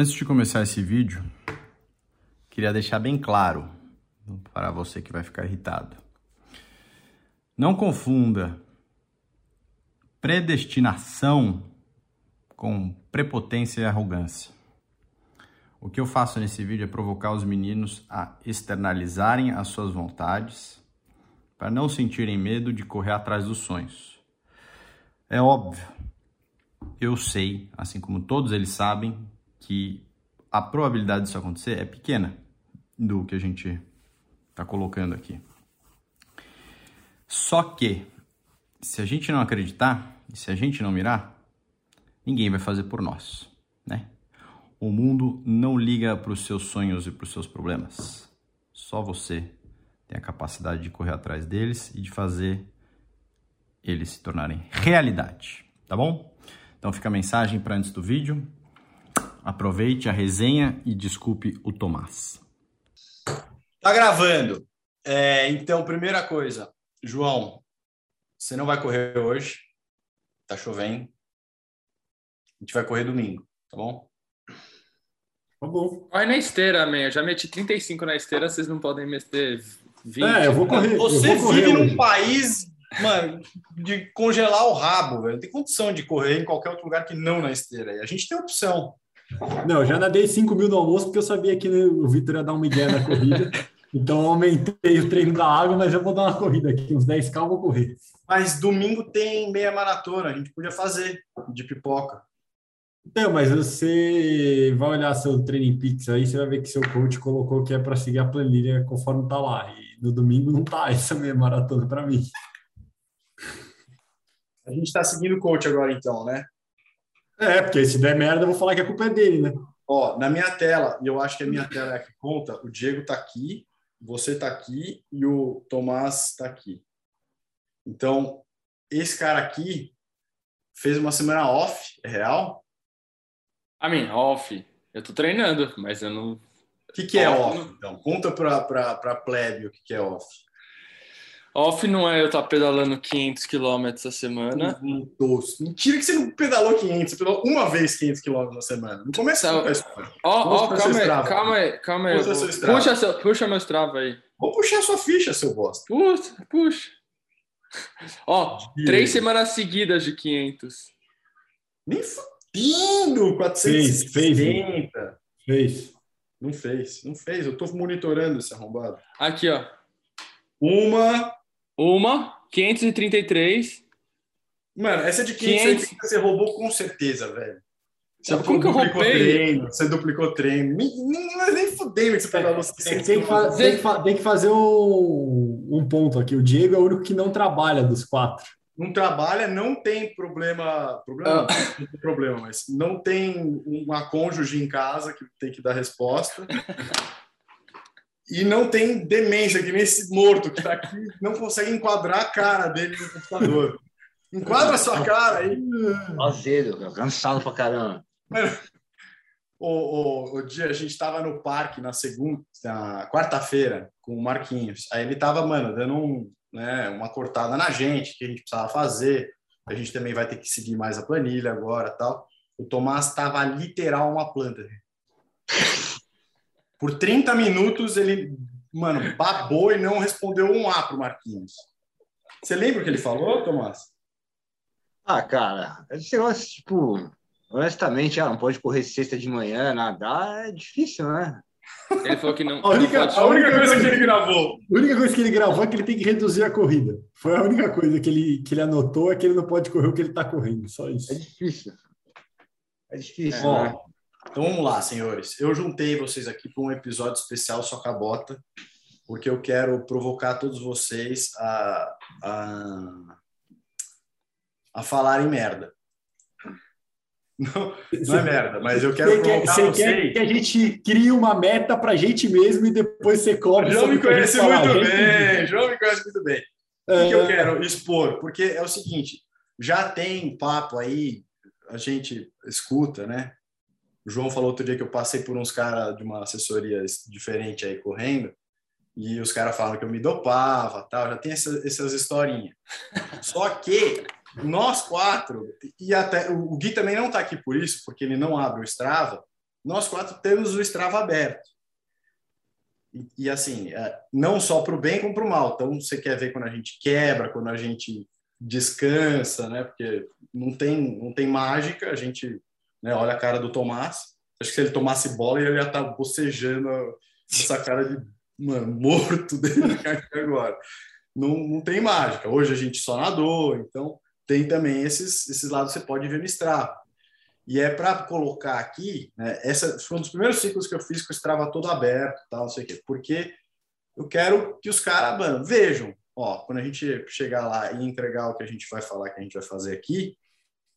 Antes de começar esse vídeo, queria deixar bem claro para você que vai ficar irritado. Não confunda predestinação com prepotência e arrogância. O que eu faço nesse vídeo é provocar os meninos a externalizarem as suas vontades para não sentirem medo de correr atrás dos sonhos. É óbvio, eu sei, assim como todos eles sabem, que a probabilidade disso acontecer é pequena do que a gente está colocando aqui. Só que, se a gente não acreditar, se a gente não mirar, ninguém vai fazer por nós, né? O mundo não liga para os seus sonhos e para os seus problemas. Só você tem a capacidade de correr atrás deles e de fazer eles se tornarem realidade, tá bom? Então fica a mensagem para antes do vídeo. Aproveite a resenha e desculpe o Tomás. Tá gravando. É, então, primeira coisa, João, você não vai correr hoje. Tá chovendo. A gente vai correr domingo, tá bom? Tá bom. Vai na esteira, man. Eu já meti 35 na esteira, vocês não podem meter 20. É, eu vou correr. Você eu vou correr vive num hoje. país, mano, de congelar o rabo, velho. Não tem condição de correr em qualquer outro lugar que não na esteira. E a gente tem opção. Não, já nadei 5 mil no almoço porque eu sabia que o Vitor ia dar uma ideia na corrida. Então eu aumentei o treino da água, mas eu vou dar uma corrida aqui, uns 10k eu vou correr. Mas domingo tem meia maratona, a gente podia fazer de pipoca. Então, mas você vai olhar seu training pix aí, você vai ver que seu coach colocou que é para seguir a planilha conforme tá lá. E no domingo não tá essa meia maratona para mim. A gente tá seguindo o coach agora, então, né? É, porque se der merda, eu vou falar que a culpa é dele, né? Ó, na minha tela, e eu acho que a minha tela é a que conta, o Diego tá aqui, você tá aqui e o Tomás tá aqui. Então, esse cara aqui fez uma semana off, é real? A mim, off. Eu tô treinando, mas eu não. O que, que é Off, off, então? Conta pra, pra, pra plebe o que, que é off. Off não é eu estar pedalando 500 km a semana. Um doce. Mentira que você não pedalou 500, você pedalou uma vez 500 km na semana. Tá. não tá história. Ó, ó, calma aí, calma aí, calma aí. Puxa seu. Puxa, seu, puxa meu Strava aí. Vou puxar sua ficha, seu bosta. Puxa, puxa. Ó, três semanas seguidas de 500. Nem fudendo! 460. Fez. Não fez, não fez. Eu tô monitorando esse arrombado. Aqui, ó. Uma. Uma, 533. Mano, essa de 500. 580 você roubou com certeza, velho. Você Como que eu duplicou roubei? treino, você duplicou treino. Nem, nem, mas nem fudendo que você 600 Tem que, fa- tem que fa- tem que fazer um, um ponto aqui. O Diego é o único que não trabalha dos quatro. não trabalha, não tem problema, problema, não tem problema, mas não tem uma cônjuge em casa que tem que dar resposta. E não tem demência, que nem esse morto que tá aqui, não consegue enquadrar a cara dele no computador. Enquadra a sua cara aí. Cara, cansado pra caramba. O, o, o dia a gente tava no parque na segunda, na quarta-feira com o Marquinhos. Aí ele tava, mano, dando um, né, uma cortada na gente, que a gente precisava fazer. A gente também vai ter que seguir mais a planilha agora, tal. O Tomás tava literal uma planta. Por 30 minutos ele, mano, babou e não respondeu um A pro Marquinhos. Você lembra o que ele falou, Tomás? Ah, cara, esse negócio, tipo, honestamente, ah, não pode correr sexta de manhã, nadar, é difícil, né? Ele falou que não. A única- não pode- A única coisa que ele gravou. A única coisa que ele gravou é que ele tem que reduzir a corrida. Foi a única coisa que ele, que ele anotou é que ele não pode correr o que ele está correndo. Só isso. É difícil. É difícil, Ó, né? Então vamos lá, senhores. Eu juntei vocês aqui para um episódio especial só cabota, porque eu quero provocar todos vocês a, a, a falarem merda. Não, não é merda, mas eu quero Você quer, provocar você quer que a gente crie uma meta para a gente mesmo e depois você cobra. João me conhece muito bem. João me conhece muito bem. O É, que, que eu quero expor? Porque é o seguinte, já tem papo aí, a gente escuta, né? O João falou outro dia que eu passei por uns caras de uma assessoria diferente aí correndo, e os caras falam que eu me dopava, tal, já tem essa- essas historinhas. Só que nós quatro, e até o Gui também não está aqui por isso, porque ele não abre o Strava, nós quatro temos o Strava aberto. E, e assim, é, não só para o bem como para o mal. Então, você quer ver quando a gente quebra, quando a gente descansa, né? Porque não tem, não tem mágica. A gente né, olha a cara do Tomás. Acho que se ele tomasse bola, ele ia estar tá bocejando essa cara de mano, morto dele agora. Não, não tem mágica. Hoje a gente só nadou, então tem também esses, esses lados que você pode ver no Strava. E é para colocar aqui, né, essa foi um dos primeiros ciclos que eu fiz com o Strava todo aberto, tal, não sei o quê, porque eu quero que os caras, vejam, ó, quando a gente chegar lá e entregar o que a gente vai falar que a gente vai fazer aqui,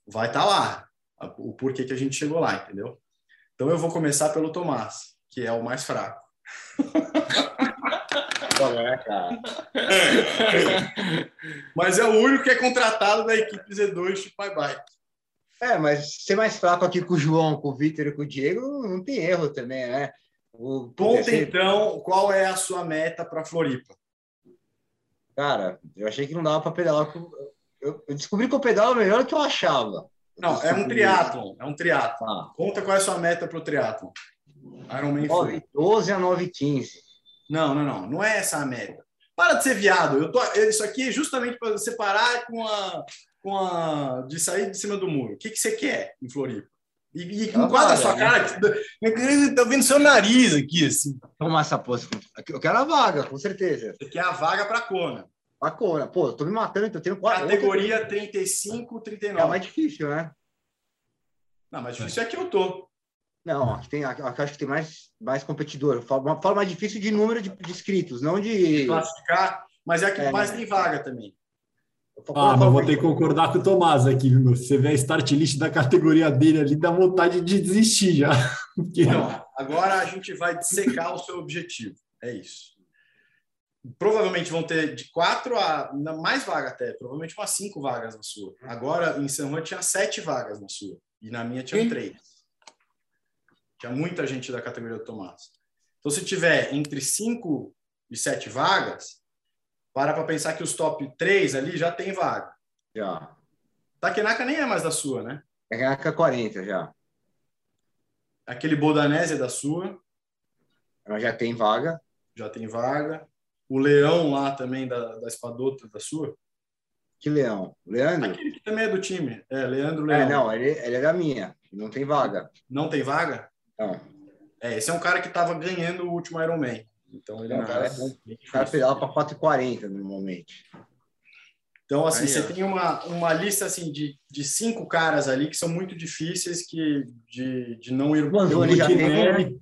vai estar tá lá o porquê que a gente chegou lá, entendeu? Então eu vou começar pelo Tomás, que é o mais fraco. é. Mas é o único que é contratado da equipe Z2 Chip My Bike. É, mas ser mais fraco aqui com o João, com o Vitor e com o Diego, não tem erro também, né? O, Ponto, ser... então, qual é a sua meta para Floripa? Cara, eu achei que não dava para pedalar. Eu, descobri que eu pedalo melhor do que eu achava. Não, é um triatlon, é um triatlon. Ah. Conta qual é a sua meta para o triatlon. Ironman 9, 12 a 9,15. Não, não, não. Não é essa a meta. Para de ser viado. Eu tô, isso aqui é justamente para você parar com a, com a, de sair de cima do muro. O que, que você quer em Floripa? E, e com quase a sua cara. Estou vendo seu nariz aqui, assim. Toma essa pose. Eu quero a vaga, com certeza. Você quer a vaga para Kona. Para Kona. Pô, eu tô me matando, então eu tenho quatro. Categoria 35, 39. É mais difícil, né? Não, mais difícil é que eu tô. Não, aqui tem, aqui, acho que tem mais, mais competidor. Uma forma mais difícil de número de, de inscritos, não de... de. classificar, mas é a que é, mais tem vaga também. Ah, mas vou ter que concordar com o Tomás aqui, viu? Você vê a start list da categoria dele ali, dá vontade de desistir já. Porque... Não, agora a gente vai dissecar o seu objetivo. É isso. Provavelmente vão ter de quatro a mais vaga até, provavelmente umas cinco vagas na sua. Agora em São Juan tinha sete vagas na sua e na minha tinha três. Tinha muita gente da categoria do Tomás. Então, se tiver entre cinco e sete vagas, para para pensar que os top 3 ali já tem vaga. Já. Takenaka nem é mais da sua, né? Takenaka 40 já. Aquele Bodanese é da sua. Ela já tem vaga. Já tem vaga. O Leão lá também da, da Espadota da sua. Que Leão? Leandro? Aquele que também é do time. É, Leandro é, Leão. É, não, ele, ele é da minha. Não tem vaga. Não tem vaga? Não. É, esse é um cara que estava ganhando o último Ironman. Então ele é um cara, o cara pedala para 4,40 normalmente. Então, assim, Aí, você é. tem uma, uma lista assim, de, de cinco caras ali que são muito difíceis que, de, de não ir. Manzoni já tem.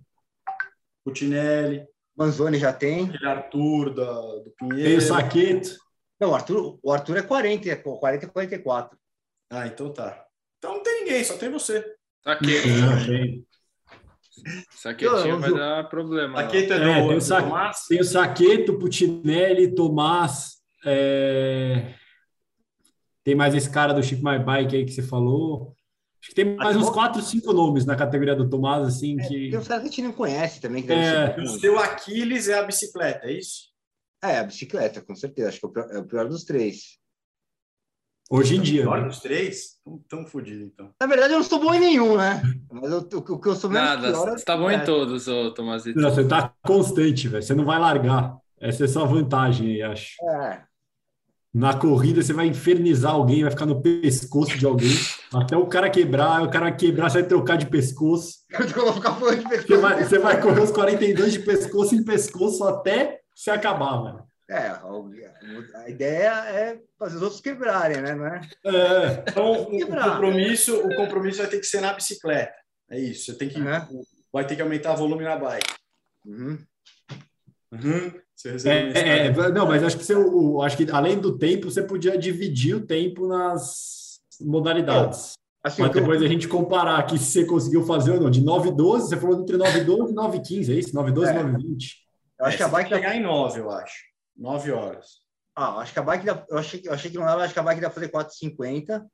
Putinelli. Manzoni já tem. Aquele Arthur da, do Pinheiro. Tem o Saqueto. Não, o Arthur, o Arthur é 40, 40 e 44. Ah, então tá. Então não tem ninguém, só tem você. Saqueto. tem. Saquetinho vai dar problema. Saqueto é, do, é, tem, o Sa Tomás. tem o Saqueto, Putinelli, Tomás. É... Tem mais esse cara do Chip My Bike aí que você falou. Acho que tem mais uns quatro, cinco nomes na categoria do Tomás, assim, é, que... Tem uns caras que a gente não conhece também. Que é. O seu Aquiles é a bicicleta, é isso? É, a bicicleta, com certeza. Acho que é o pior, é o pior dos três. Hoje em dia. Olha, né? os três estão tão fodidos, então. Na verdade, eu não sou bom em nenhum, né? Mas eu, o, que eu sou menos Nada, pior, você tá bom é. em todos, ô Tomazito. Não, você tá constante, velho. Você não vai largar. Essa é a sua vantagem, acho. É. Na corrida, você vai infernizar alguém, vai ficar no pescoço de alguém, até o cara quebrar, o cara quebrar, você vai trocar de pescoço. Eu vou ficar falando de pescoço. Você vai, você vai correr os 42 de pescoço em pescoço até se acabar, velho. É, a ideia é fazer os outros quebrarem, né? Não é? é então, o compromisso, o compromisso vai ter que ser na bicicleta. É isso. Você tem que, uhum. vai ter que aumentar o volume na bike. Uhum. Uhum. É, é, não, mas acho que você, o, acho que além do tempo, você podia dividir o tempo nas modalidades. Assim, mas depois a gente comparar aqui se você conseguiu fazer ou não. De 9 e 12, você falou entre 9 e 12 e 9 e 15, é isso? 9 e 12 e é. 9 e 20. Eu acho é, que a bike chegar em 9, eu acho. 9 horas. Ah, acho que a bike dá, eu achei, eu achei que não dava, acho que a bike dá fazer 4,50.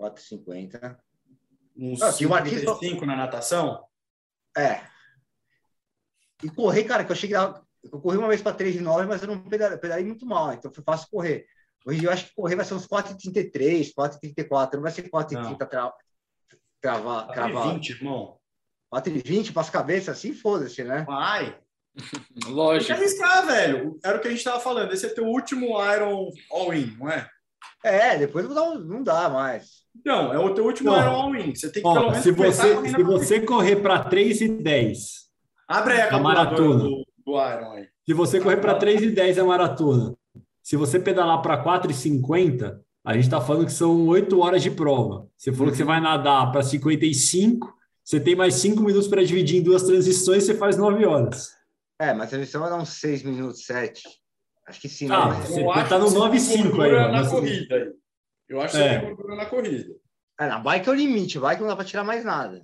4,50. Uns ah, 5 na natação? É. E correr, cara, que eu achei que dava, eu corri uma vez para 3,9, mas eu não pedalei, pedalei muito mal, então foi fácil correr. Hoje eu acho que correr vai ser uns 4,33, 4,34, não vai ser 4,30 tra... cravar. cravar. 20, irmão. 4 e 20 para as cabeças assim, foda-se, né? Vai. Lógico. Tem que arriscar, velho. Era o que a gente tava falando. Esse é teu último Iron All-In, não é? É, depois não dá, não dá mais. Não, é o teu último Não. Iron All-In. Você tem que Ó, pelo menos se você, se você correr para 3 e 10, Abre aí a A calculadora maratona. do, do Iron aí. se você correr para 3 e 10 é maratona, se você pedalar para 4 e 50, a gente está falando que são 8 horas de prova. Você falou que você vai nadar para 55, você tem mais 5 minutos para dividir em duas transições, você faz 9 horas. É, mas a transmissão vai dar uns 6 minutos, 7. Acho que sim. Ah, né? Você Eu acho tá no que você 9 e tem 5 aí, na mas- corrida aí. Eu acho que É. você tem gordura na corrida. É, na bike é o limite, bike não dá para tirar mais nada.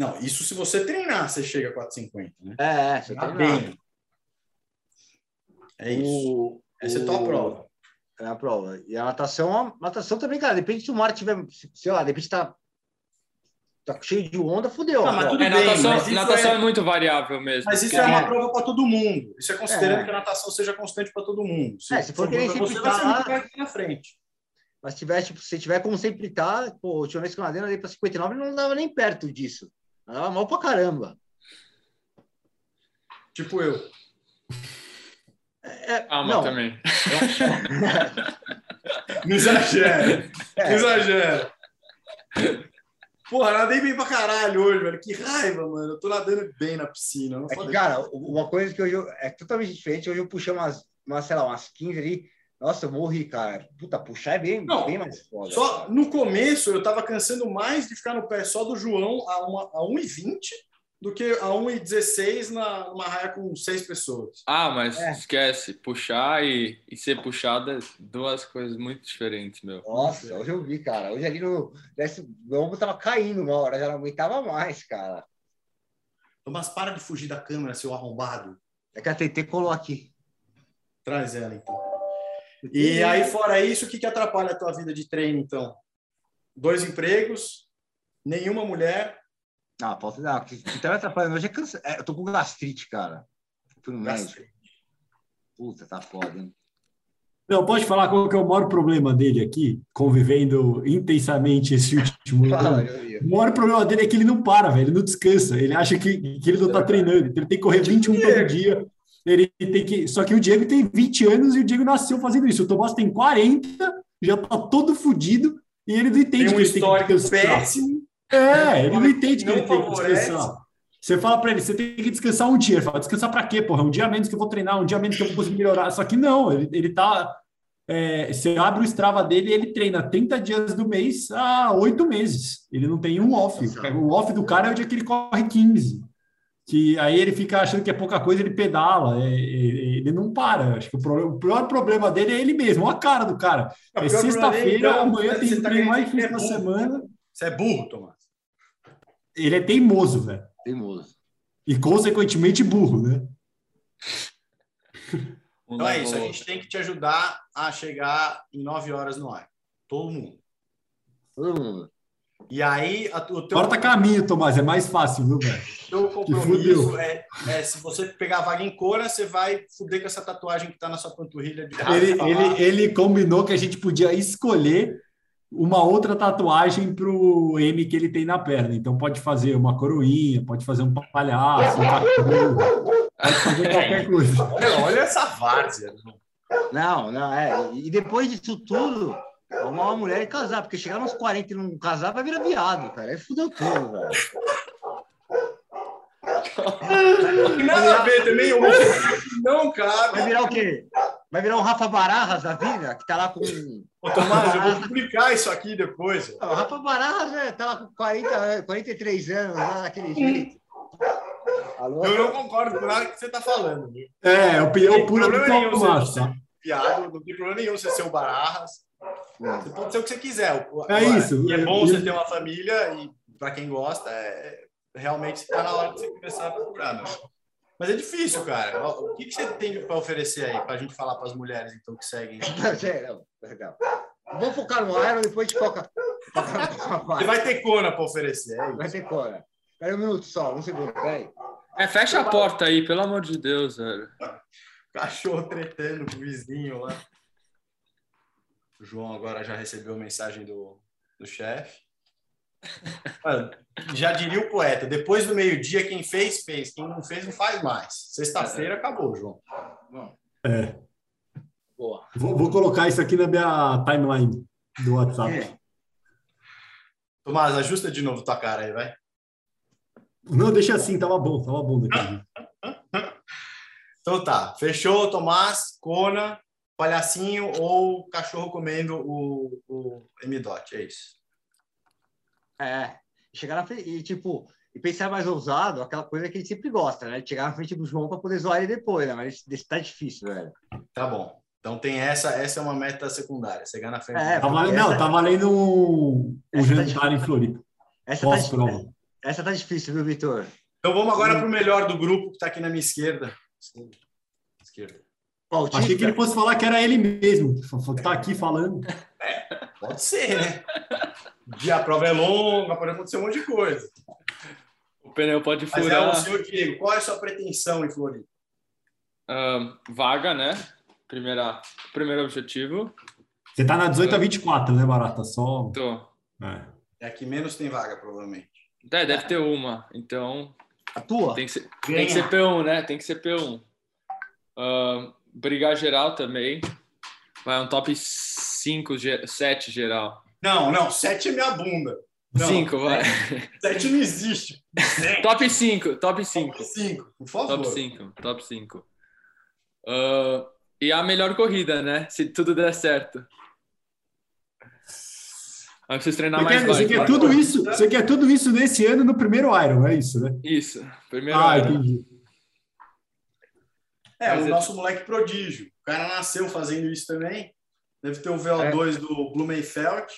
Não, isso se você treinar, você chega a 4,50, né? É, é, você Tá tem bem. É isso. O, Essa é a tua o- prova. É a prova. E a natação, a natação também, cara, depende se o mar tiver, sei lá, de repente tá, tá cheio de onda, fudeu. Não, mas a tudo. É, bem, natação, mas natação é- é... muito variável mesmo. Mas isso é uma É. prova para todo mundo. Isso é considerando É. que a natação seja constante para todo mundo. É, se for que nem pra sempre você, vai ser tá- muito mais aqui na frente. Mas se tiver, tipo, se tiver como sempre tá, pô, a última vez que eu nadei, eu nadei pra 59 não dava nem perto disso. Nadava mal pra caramba. Tipo eu. É, Ah, mas não, também. Não exagera. Não É. exagera. Porra, nadei bem pra caralho hoje, velho. Que raiva, mano. Eu tô nadando bem na piscina. Não É que, cara, uma coisa que hoje eu, é totalmente diferente. Hoje eu puxei umas, umas, sei lá, umas 15 ali. Nossa, eu morri, cara. Puta, puxar é bem, Não, bem mais foda. Só no começo eu tava cansando mais de ficar no pé só do João a, uma, a 1,20 do que a 1,16 na, numa raia com seis pessoas. Ah, mas É. esquece. Puxar e, e ser puxada é duas coisas muito diferentes, meu. Nossa, hoje eu vi, cara. Hoje ali no. Desce, meu ombro tava caindo uma hora, já não aguentava mais, cara. Mas para de fugir da câmera, seu arrombado. É que a TT colou aqui. Traz ela, então. E aí, fora isso, o que, que atrapalha a tua vida de treino, então? Dois empregos, nenhuma mulher, Não, falta. Não, o que, tá me atrapalhando hoje é cansa... é, Eu tô com gastrite, cara. Fui no médico. Puta, tá foda, hein? Não, pode falar qual que é o maior problema dele aqui, convivendo intensamente esse último ano. O maior problema dele é que ele não para, velho, ele não descansa. Ele acha que, que ele não tá treinando, então ele tem que correr 21 todo dia. Ele tem que. Só que o Diego tem 20 anos e o Diego nasceu fazendo isso. O Tomás tem 40, já tá todo fudido e ele não entende tem um que ele tem que descansar. péssimo. É, ele não entende que Não ele tem que favorece. descansar. Você fala pra ele, você tem que descansar um dia. Ele fala, descansar pra quê, porra? Um dia a menos que eu vou treinar, um dia a menos que eu vou conseguir melhorar. Só que não, ele, ele tá. é, você abre o Strava dele e ele treina 30 dias do mês há oito meses. Ele não tem um off. O off do cara é o dia que ele corre 15. Que aí ele fica achando que é pouca coisa, ele pedala. é, é, ele não para. Acho que o, problema- o pior problema dele é ele mesmo, olha a cara do cara. É sexta-feira, então, amanhã tem tá treino mais difícil é burro. semana. Você é burro, Tomás. Ele é teimoso, velho. Teimoso. E, consequentemente, burro, né? Então é isso, a gente tem que te ajudar a chegar em nove horas no ar. Todo mundo. Todo mundo. E aí, a, o teu, Corta caminho, Tomás, é mais fácil, viu, velho? teu compromisso é, é, se você pegar a vaga em Cora, você vai fuder com essa tatuagem que tá na sua panturrilha de Ele, ele, ele combinou que a gente podia escolher uma outra tatuagem pro M que ele tem na perna. Então pode fazer uma coroinha, pode fazer um palhaço, um cachorro, pode fazer qualquer coisa. Olha, olha essa várzea. Não, não, é. E depois disso tudo, arrumar uma mulher e casar, porque chegar nos 40 e não casar vai virar viado, cara. Aí fudeu tudo, velho. Tem nada a ver também, eu não Vai cabe. virar o quê? Vai virar um Rafa Barajas da vida, que tá lá com. Ô, Tomás, eu vou publicar isso aqui depois. ó. O Rafa Barajas né, tá lá com 40, 43 anos, lá daquele jeito. Alô? Eu não concordo com nada que você tá falando. Viu? É, Tem pura do problema nenhum Tomás. Piado, não tem problema nenhum você ser o Bararras. Você pode ser o que você quiser. É agora, isso. E é bom E- você ter uma família e para quem gosta, é, realmente está na hora de você começar a procurar. Né? Mas é difícil, cara. O que, que você tem para oferecer aí para a gente falar para as mulheres então que seguem? Não, legal. Vamos focar no Iron, depois a gente foca. Você vai ter cona para oferecer. É Vai ter cora. Espera um minuto só, um segundo, peraí. É, fecha a porta aí, pelo amor de Deus, velho. Cachorro tretando com o vizinho lá. O João agora já recebeu a mensagem do, do chefe. Já diria o poeta, depois do meio-dia, quem fez, fez. Quem não fez, não faz mais. Sexta-feira acabou, João. É. Boa. Vou, vou, colocar isso aqui na minha timeline do WhatsApp. É. Tomás, ajusta de novo tua cara aí, vai. Não, deixa assim, tava bom, tava bom. então tá, fechou, Tomás, Cona, palhacinho ou cachorro comendo o, o M-Dot, é isso. É, chegar na frente e, tipo, e pensar mais ousado, aquela coisa que a gente sempre gosta, né? Chegar na frente do João para poder zoar ele depois, né? Mas isso tá difícil, velho. Tá bom. Então tem essa, essa é uma meta secundária, chegar na frente. É, tá valendo, não, tá valendo um, um tá jantar tá em Floripa. Essa tá, essa, essa tá difícil, viu, Vitor? Então vamos agora para o melhor do grupo, que está aqui na minha esquerda. Esquerda. Achei que ele fosse falar que era ele mesmo, que tá aqui falando. É, pode ser, né? dia a prova é longa, pode acontecer um monte de coisa. O pneu pode furar. Mas é o senhor Diego, qual é a sua pretensão em Floripa? Uh, vaga, né? Primeira, primeiro objetivo. Você tá na 18 a 24, né, Barata? Só. Tô. É. é a que menos tem vaga, provavelmente. É, deve ter uma. Então. A tua? Tem que ser, tem que ser P1, né? Tem que ser P1. Uh, brigar geral também. Vai um top 5, 7 geral. Não, não, 7 é minha bunda. 5, vai. 7 não existe. top 5, top 5. Top 5, por favor. Top 5, top 5. Uh, e a melhor corrida, né? Se tudo der certo. Aí vocês treinar você mais quer, Você quer, tudo isso, você quer tudo isso nesse ano no primeiro Iron, é isso, né? Isso, primeiro ah, Iron. Entendi. É, Mas o é... nosso moleque prodígio. O cara nasceu fazendo isso também. Deve ter o VO2 é. do Blumenfeld.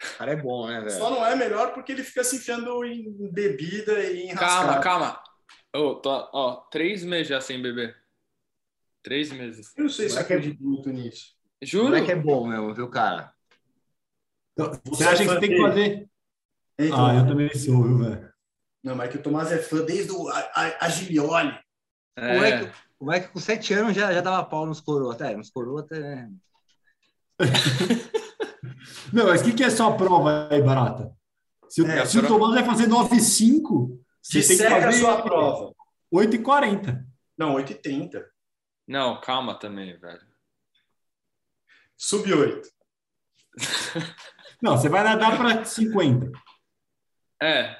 O cara é bom, né, velho? Só não é melhor porque ele fica se enfiando em bebida e em Calma, calma. Oh, tô, ó, três meses já sem beber. Três meses. Eu não sei se eu acredito muito nisso. Juro? O que é bom mesmo, viu, cara? Então, você, acha que você tem que fazer? Então, ah, eu também sou, viu, velho? Não, mas é que o Tomás é fã desde o Agilioli. É. Como, é que, como é que com sete anos já, já dava pau nos coroas? Até, nos coroas até... Né? Não, mas o que, que é só a prova aí, Barata? Se, é, se o Tomás vai fazer 9,5, você tem que fazer a sua prova. 8,40. Não, 8,30. Não, calma também, velho. Sub 8. Não, você vai nadar para 50. É.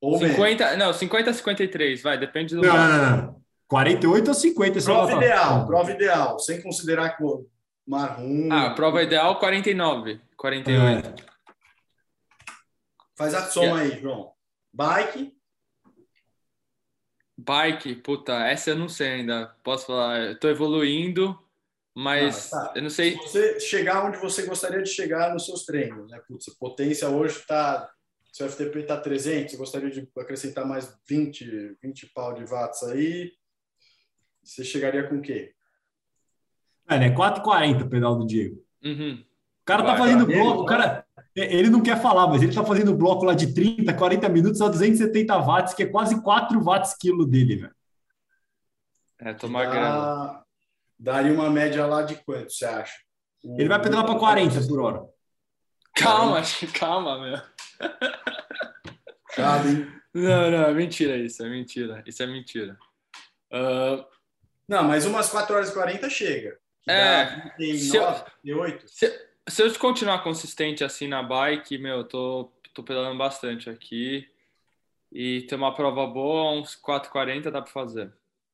Ou 50, menos. não, 50 a 53, vai, depende do. Não, não, não. 48 ou 50. Prova ideal, prova ideal, sem considerar que o marrom. Ah, prova ideal 49, 48. É. Faz a soma yeah. aí, João. Bike. Bike, puta, essa eu não sei ainda. Posso falar, eu tô evoluindo. Mas ah, tá. eu não sei. Se você chegar onde você gostaria de chegar nos seus treinos, né? Putz, potência hoje está. Seu FTP está 300, você gostaria de acrescentar mais 20, 20 pau de watts aí. Você chegaria com o quê? É, né? 4,40 o pedal do Diego. Uhum. O cara tá fazendo bloco, o cara. Ele não quer falar, mas ele tá fazendo bloco lá de 30, 40 minutos a 270 watts, que é quase 4 watts quilo dele, velho. É, tomar grana daria uma média lá de quanto, você acha? Ele vai pedalar para 40 por hora. Calma, calma, meu. Sabe? Não, não, é mentira isso, é mentira. Isso é mentira. Uh... Não, mas umas 4 horas e 40 chega. É. 29, se eu, se, se eu continuar consistente assim na bike, meu, tô, tô pedalando bastante aqui. E ter uma prova boa, uns 4,40 dá para fazer.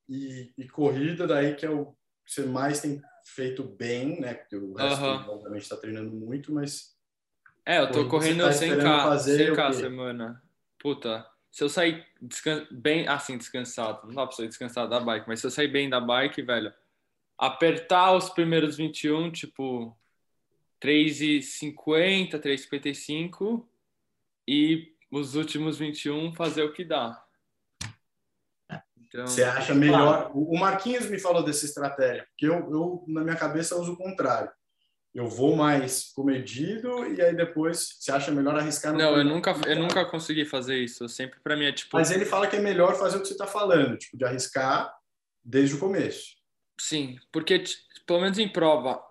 E, e corrida, daí que é o você mais tem feito bem, né? Porque o resto, uhum. obviamente, está treinando muito, mas. É, eu tô correndo tá 100k, 100k semana. Puta, se eu sair bem, assim, descansado, não dá pra sair descansado da bike, mas se eu sair bem da bike, velho, apertar os primeiros 21, tipo, 3,50, 3,55 e os últimos 21 fazer o que dá. Então, Você acha melhor? O Marquinhos me falou dessa estratégia, porque eu, eu, na minha cabeça, uso o contrário. Eu vou mais comedido e aí depois você acha melhor arriscar no Não, eu nunca, eu nunca consegui fazer isso. sempre para mim é tipo. Mas ele fala que é melhor fazer o que você está falando, tipo, de arriscar desde o começo. Sim, porque pelo menos em prova,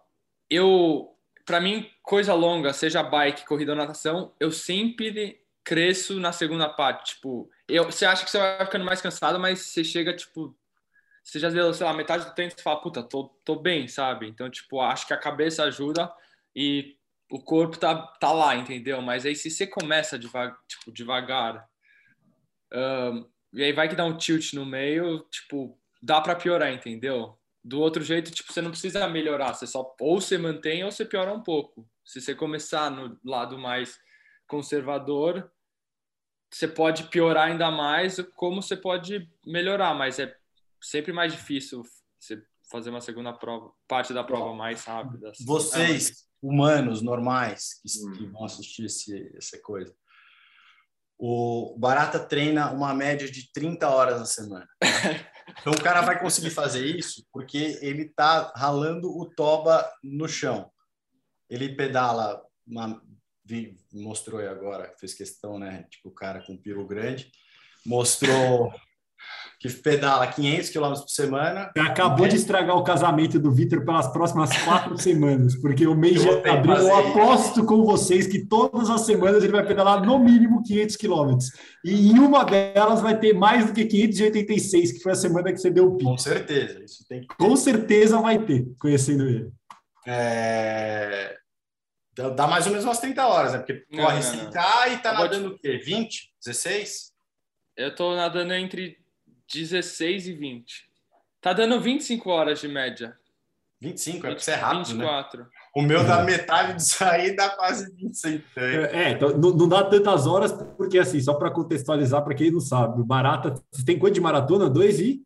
eu para mim, coisa longa, seja bike, corrida ou natação, eu sempre cresço na segunda parte. Tipo, eu, você acha que você vai ficando mais cansado, mas você chega, tipo, você já deu, sei lá, metade do tempo e fala, puta, tô, tô bem, sabe? Então, tipo, acho que a cabeça ajuda e o corpo tá, tá lá, entendeu? Mas aí se você começa devagar, tipo, devagar, um, e aí vai que dá um tilt no meio, tipo, dá para piorar, entendeu? Do outro jeito, tipo, você não precisa melhorar, você só ou você mantém ou você piora um pouco. Se você começar no lado mais conservador, você pode piorar ainda mais, como você pode melhorar, mas é sempre mais difícil você fazer uma segunda prova, parte da prova mais rápida. Assim. Vocês, humanos normais, que, hum. que vão assistir esse, essa coisa, o Barata treina uma média de 30 horas na semana. Então o cara vai conseguir fazer isso porque ele tá ralando o toba no chão. Ele pedala, uma, mostrou aí agora, fez questão, né? Tipo o cara com piro grande, mostrou que pedala 500 km por semana. Você acabou de estragar o casamento do Vitor pelas próximas quatro semanas, porque o mês de abril eu aposto com vocês que todas as semanas ele vai pedalar no mínimo 500 km. E em uma delas vai ter mais do que 586, que foi a semana que você deu o pico. Com certeza, isso tem que... Com certeza vai ter, conhecendo ele. É... Dá mais ou menos umas 30 horas, né? Porque corre 5K e tá nadando o quê? 20? 16? Eu tô nadando entre 16 e 20. Tá dando 25 horas de média. 25, 20, é porque você é rápido, 24. Né? O meu dá metade disso aí, dá quase 26. É, é, então não, não, dá tantas horas, porque assim, só para contextualizar, para quem não sabe, o Barata, você tem quanto de maratona? 2 e?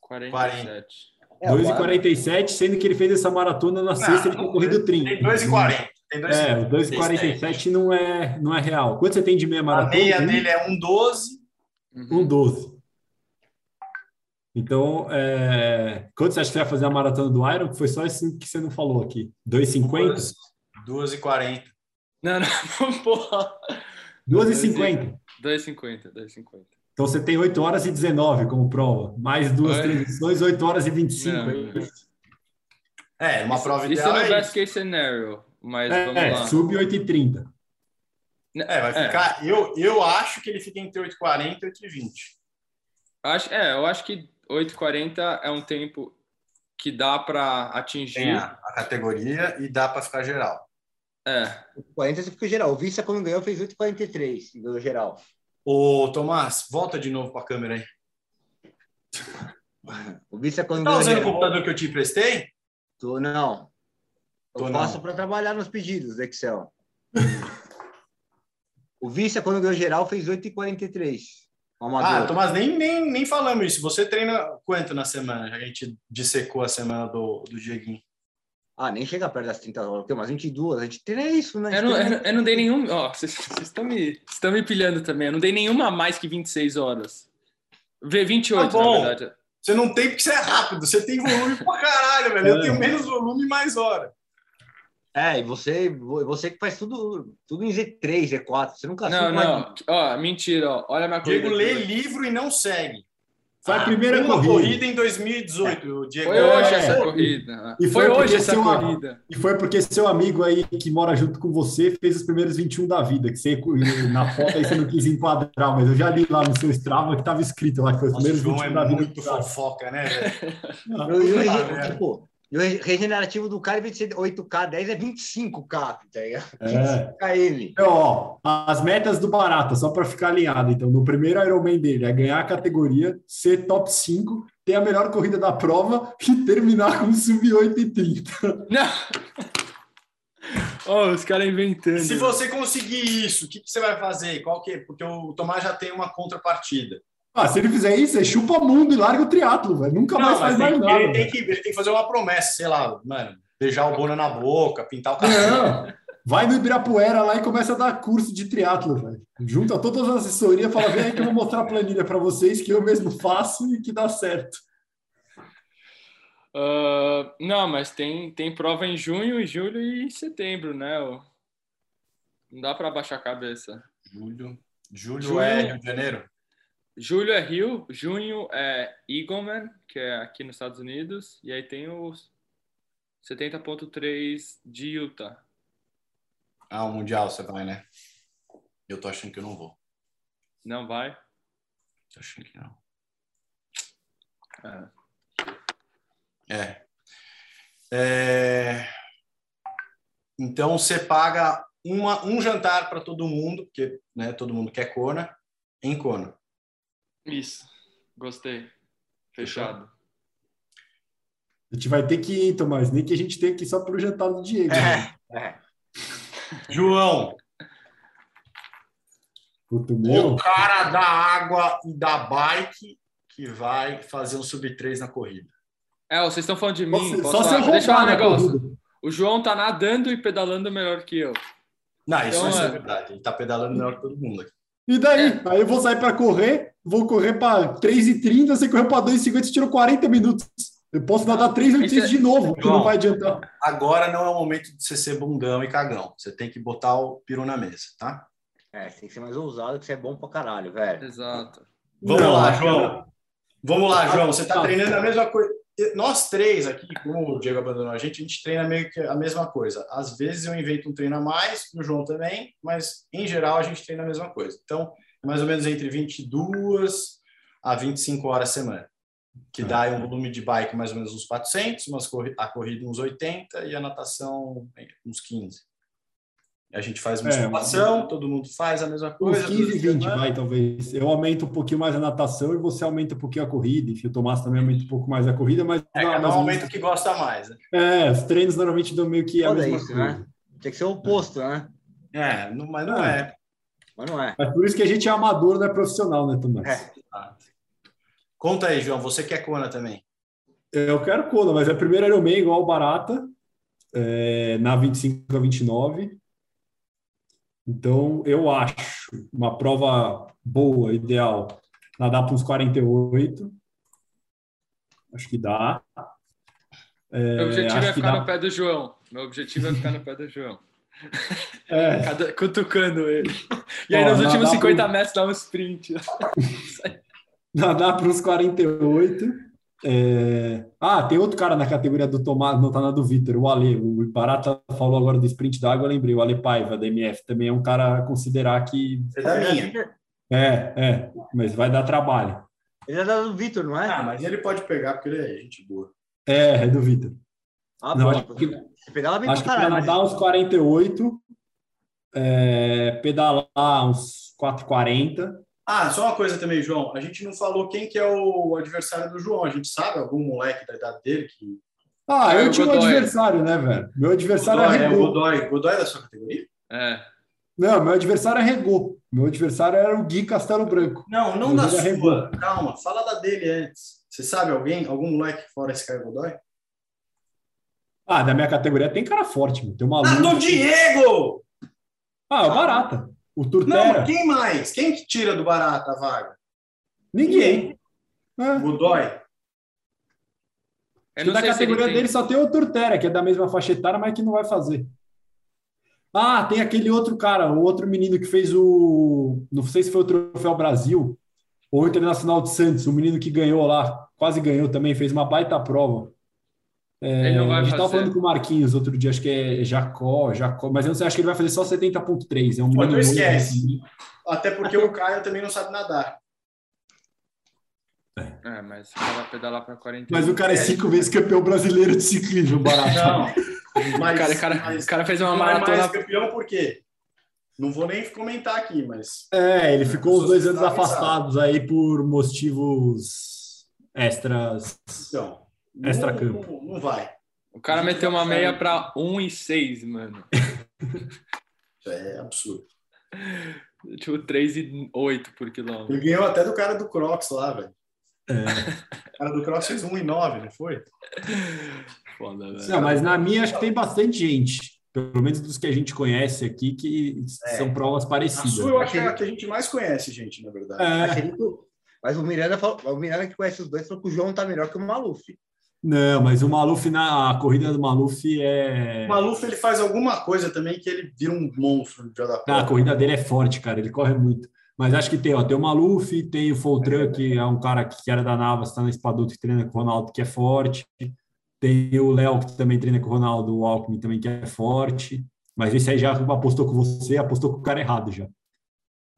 47. 2 e 47, sendo que ele fez essa maratona na sexta, ele tinha corrido 30. Tem 2 e 40. Tem 2 é, o 2 e 47 não é, não é real. Quanto você tem de meia maratona? A meia dele é 1,12. Um 1,12. Então, é... quanto você acha que você vai fazer a maratona do Iron? Que foi só isso que você não falou aqui. 2,50? 2,40. Não, não, porra. 2,50. 2,50, 2,50. Então você tem 8 horas e 19 como prova. Mais duas Oi. transições, 8 horas e 25. Não, é, uma prova isso, ideal. Isso é no best case scenario, mas é, vamos é, lá. Sub 8 e 30. É, vai é. ficar. Eu, eu acho que ele fica entre 8,40 e 8,20. Acho, é, eu acho que 8,40 é um tempo que dá para atingir. Tem a, a, categoria e dá para ficar geral. É. 40 você fica geral. O Vista, quando ganhou, fez 8,43 no geral. Ô, Tomás, volta de novo para a câmera aí. O Vista, quando tá usando o computador que eu te emprestei? Tô, não. Eu Tô faço para trabalhar nos pedidos do Excel. o Vista, quando ganhou geral, fez 8,43. Ah, Tomás, nem, nem, nem falamos isso. Você treina quanto na semana? Já que a gente dissecou a semana do, do Dieguinho. Ah, nem chega perto das 30 horas, porque umas 22, a gente treina isso, né? Eu não, eu, eu não dei nenhum. Ó, vocês estão me, estão me pilhando também. Eu não dei nenhuma a mais que 26 horas. Vê 28, tá bom. na verdade. Você não tem porque você é rápido, você tem volume pra caralho, velho. Eu tenho menos volume e mais hora. É, e você, você que faz tudo, tudo em Z3, Z4. Você nunca Não, não. Ó, mentira, ó. Olha a minha Diego lê livro e não segue. Foi ah, a primeira uma corrida. corrida em 2018, Diego. Foi hoje é. essa corrida. E foi, foi hoje essa seu, corrida. E foi porque seu amigo aí que mora junto com você fez os primeiros 21 da vida, que você na foto aí você não quis enquadrar, mas eu já li lá no seu Strava que estava escrito lá que foi os primeiros 21 é da vida. muito fofoca, né, velho? tipo, e o regenerativo do cara, em vez de ser 8K, 10 é 25K, tá ligado? É. 25K Então, ó, as metas do Barata, só para ficar alinhado. Então, no primeiro Ironman dele é ganhar a categoria, ser top 5, ter a melhor corrida da prova e terminar com sub 8 e 30. Não! Oh, os caras inventando. Se você conseguir isso, o que, que, você vai fazer? Qual que é? Porque o Tomás já tem uma contrapartida. Ah, se ele fizer isso, é chupa mundo e larga o triatlo, velho. Nunca não, mais faz mais nada. Ele tem, que, ele tem que fazer uma promessa, sei lá, mano, beijar o Bona na boca, pintar o cabelo. Vai no Ibirapuera lá e começa a dar curso de triatlo, velho. Junta todas as assessorias, fala, vem aí que eu vou mostrar a planilha para vocês que eu mesmo faço e que dá certo. Uh, não, mas tem, tem prova em junho, julho e setembro, né? Não dá para baixar a cabeça. Julho. Julho, julho é Rio de Janeiro? Julho é Rio, junho é Eagleman, que é aqui nos Estados Unidos, e aí tem os 70.3 de Utah. Ah, o Mundial você vai, né? Eu tô achando que eu não vou. Não vai? Tô achando que não. É. É. é... Então você paga uma, um jantar para todo mundo, porque né, todo mundo quer Kona, em Kona. Isso. Gostei. Fechado. A gente vai ter que ir, Tomás, nem que a gente tenha que ir só pro jantar do Diego. É, é. João. Puto meu. O cara da água e da bike que vai fazer um sub 3 na corrida. É, vocês estão falando de mim. Só, se Deixa eu falar um negócio. Corrida. O João tá nadando e pedalando melhor que eu. Não, isso Então, não é é- verdade. Ele tá pedalando melhor que todo mundo aqui. E daí? Aí eu vou sair para correr, vou correr para 3,30, você correu para 2,50, você tirou 40 minutos. Eu posso nadar 3,80 Isso é- de novo, que não vai adiantar. Agora não é o momento de você ser bundão e cagão. Você tem que botar o peru na mesa, tá? É, tem que ser mais ousado, que você é bom pra caralho, velho. Exato. Vamos Não, lá, João. Vamos lá, João. Você tá Tá. treinando a mesma coisa. Nós três aqui, como o Diego abandonou a gente, a gente treina meio que a mesma coisa. Às vezes eu invento um treino a mais, o João também, mas em geral a gente treina a mesma coisa. Então, é mais ou menos entre 22 a 25 horas a semana, que dá aí um volume de bike mais ou menos uns 400, umas a corrida uns 80 e a natação uns 15. A gente faz musculação, todo mundo faz a mesma coisa. Uns 15, duas 20, semanas. vai, talvez. Eu aumento um pouquinho mais a natação e você aumenta um pouquinho a corrida. Enfim, o Tomás também aumenta um pouco mais a corrida, mas. É, não, cada um aumenta o que gosta mais. Né? É, os treinos normalmente dão meio que a Foda mesma isso, coisa. né? Tinha que ser o oposto, né? É, não- mas não É. é. Mas não é. Mas por isso que a gente é amador, não é profissional, né, Tomás? É. Conta aí, João. Você quer Kona também? Eu quero Kona, mas é primeiro Ironman igual o Barata, é, na 25 a 29. Então, eu acho uma prova boa, ideal, nadar para uns 48. Acho que dá. É, Meu objetivo é ficar no pé do João. Meu objetivo é ficar no pé do João. É, Cada, cutucando ele. E aí, Ó, nos últimos pro- 50 metros, dá um sprint. nadar para uns 48. É... Ah, tem outro cara na categoria do Tomás, não tá na do Vitor, o Ale. O Barata falou agora do sprint da água, eu lembrei. O Ale Paiva, da MF, também é um cara a considerar que. É da minha. É, é, mas vai dar trabalho. Ele é da do Vitor, não é? Ah, mas ele pode pegar porque ele é gente boa. É, é do Vitor. Ah, Não, bom. acho que- Você pedala bem Acho pra que para caralho. nadar uns 48, é, pedalar uns 4,40. Ah, só uma coisa também, João. A gente não falou quem que é o adversário do João. A gente sabe algum moleque da idade dele que. Ah, É, eu o tinha um Godoy. adversário, né, velho? Meu adversário Godoy, é é o. Godoy. Godoy é da sua categoria? É. Não, meu adversário é Regô. Meu adversário era o Gui Castelo Branco. Não, não da é sua. Calma, fala da dele antes. Você sabe alguém? Algum moleque fora esse cara Godoy? Ah, da minha categoria tem cara forte, meu. Tem uma Ah, do Diego! Ah, o Barata. O Não, Turtera. quem mais? Quem que tira do Barata a vaga? Ninguém. É. Godoy? Eu não da categoria dele só tem o Turtera, que é da mesma faixa etária, mas que não vai fazer. Ah, tem aquele outro cara, o outro menino que fez o. Não sei se foi o Troféu Brasil ou o Internacional de Santos, o menino que ganhou lá, quase ganhou também, fez uma baita prova. É, Ele não vai a gente estava falando com o Marquinhos outro dia, acho que é Jacó, Jacó, mas eu não sei, acho que ele vai fazer só 70,3. É um Pô, novo, esquece. assim. Até porque o Caio também não sabe nadar. É, mas o cara vai pedalar pra 40. Mas o cara é cinco vezes campeão brasileiro de ciclismo, barato. Não. Mas, O cara, o cara, mas o cara fez uma não é maratona. mais campeão por quê? Não vou nem comentar aqui, mas É, ele ficou uns dois anos afastados aí por motivos extras. então, Extra não, campo. não, não vai. O cara meteu uma meia pra 1 e 6, mano. Isso é absurdo. Tipo, 3 e 8 por quilômetro. Ele ganhou até do cara do Crocs lá, velho. É. O cara do Crocs fez 1,9, não foi? Foda, velho. Não, mas na minha acho que tem bastante gente, pelo menos dos que a gente conhece aqui, que É. são provas A parecidas. sua eu acho que é a que a gente mais conhece, gente, na verdade. É. Mas o Miranda falou, o Miranda que conhece os dois falou que o João tá melhor que o Maluf. Não, mas o Maluf, na a corrida do Maluf é. O Maluf ele faz alguma coisa também que ele vira um monstro de da Ah, a corrida dele é forte, cara, ele corre muito. Mas acho que tem, ó, tem o Maluf, tem o Foltran, que é um cara que era da Navas, está na Espaduto, que treina com o Ronaldo, que é forte. Tem o Léo, que também treina com o Ronaldo, o Alckmin também, que é forte. Mas esse aí já apostou com você, apostou com o cara errado já.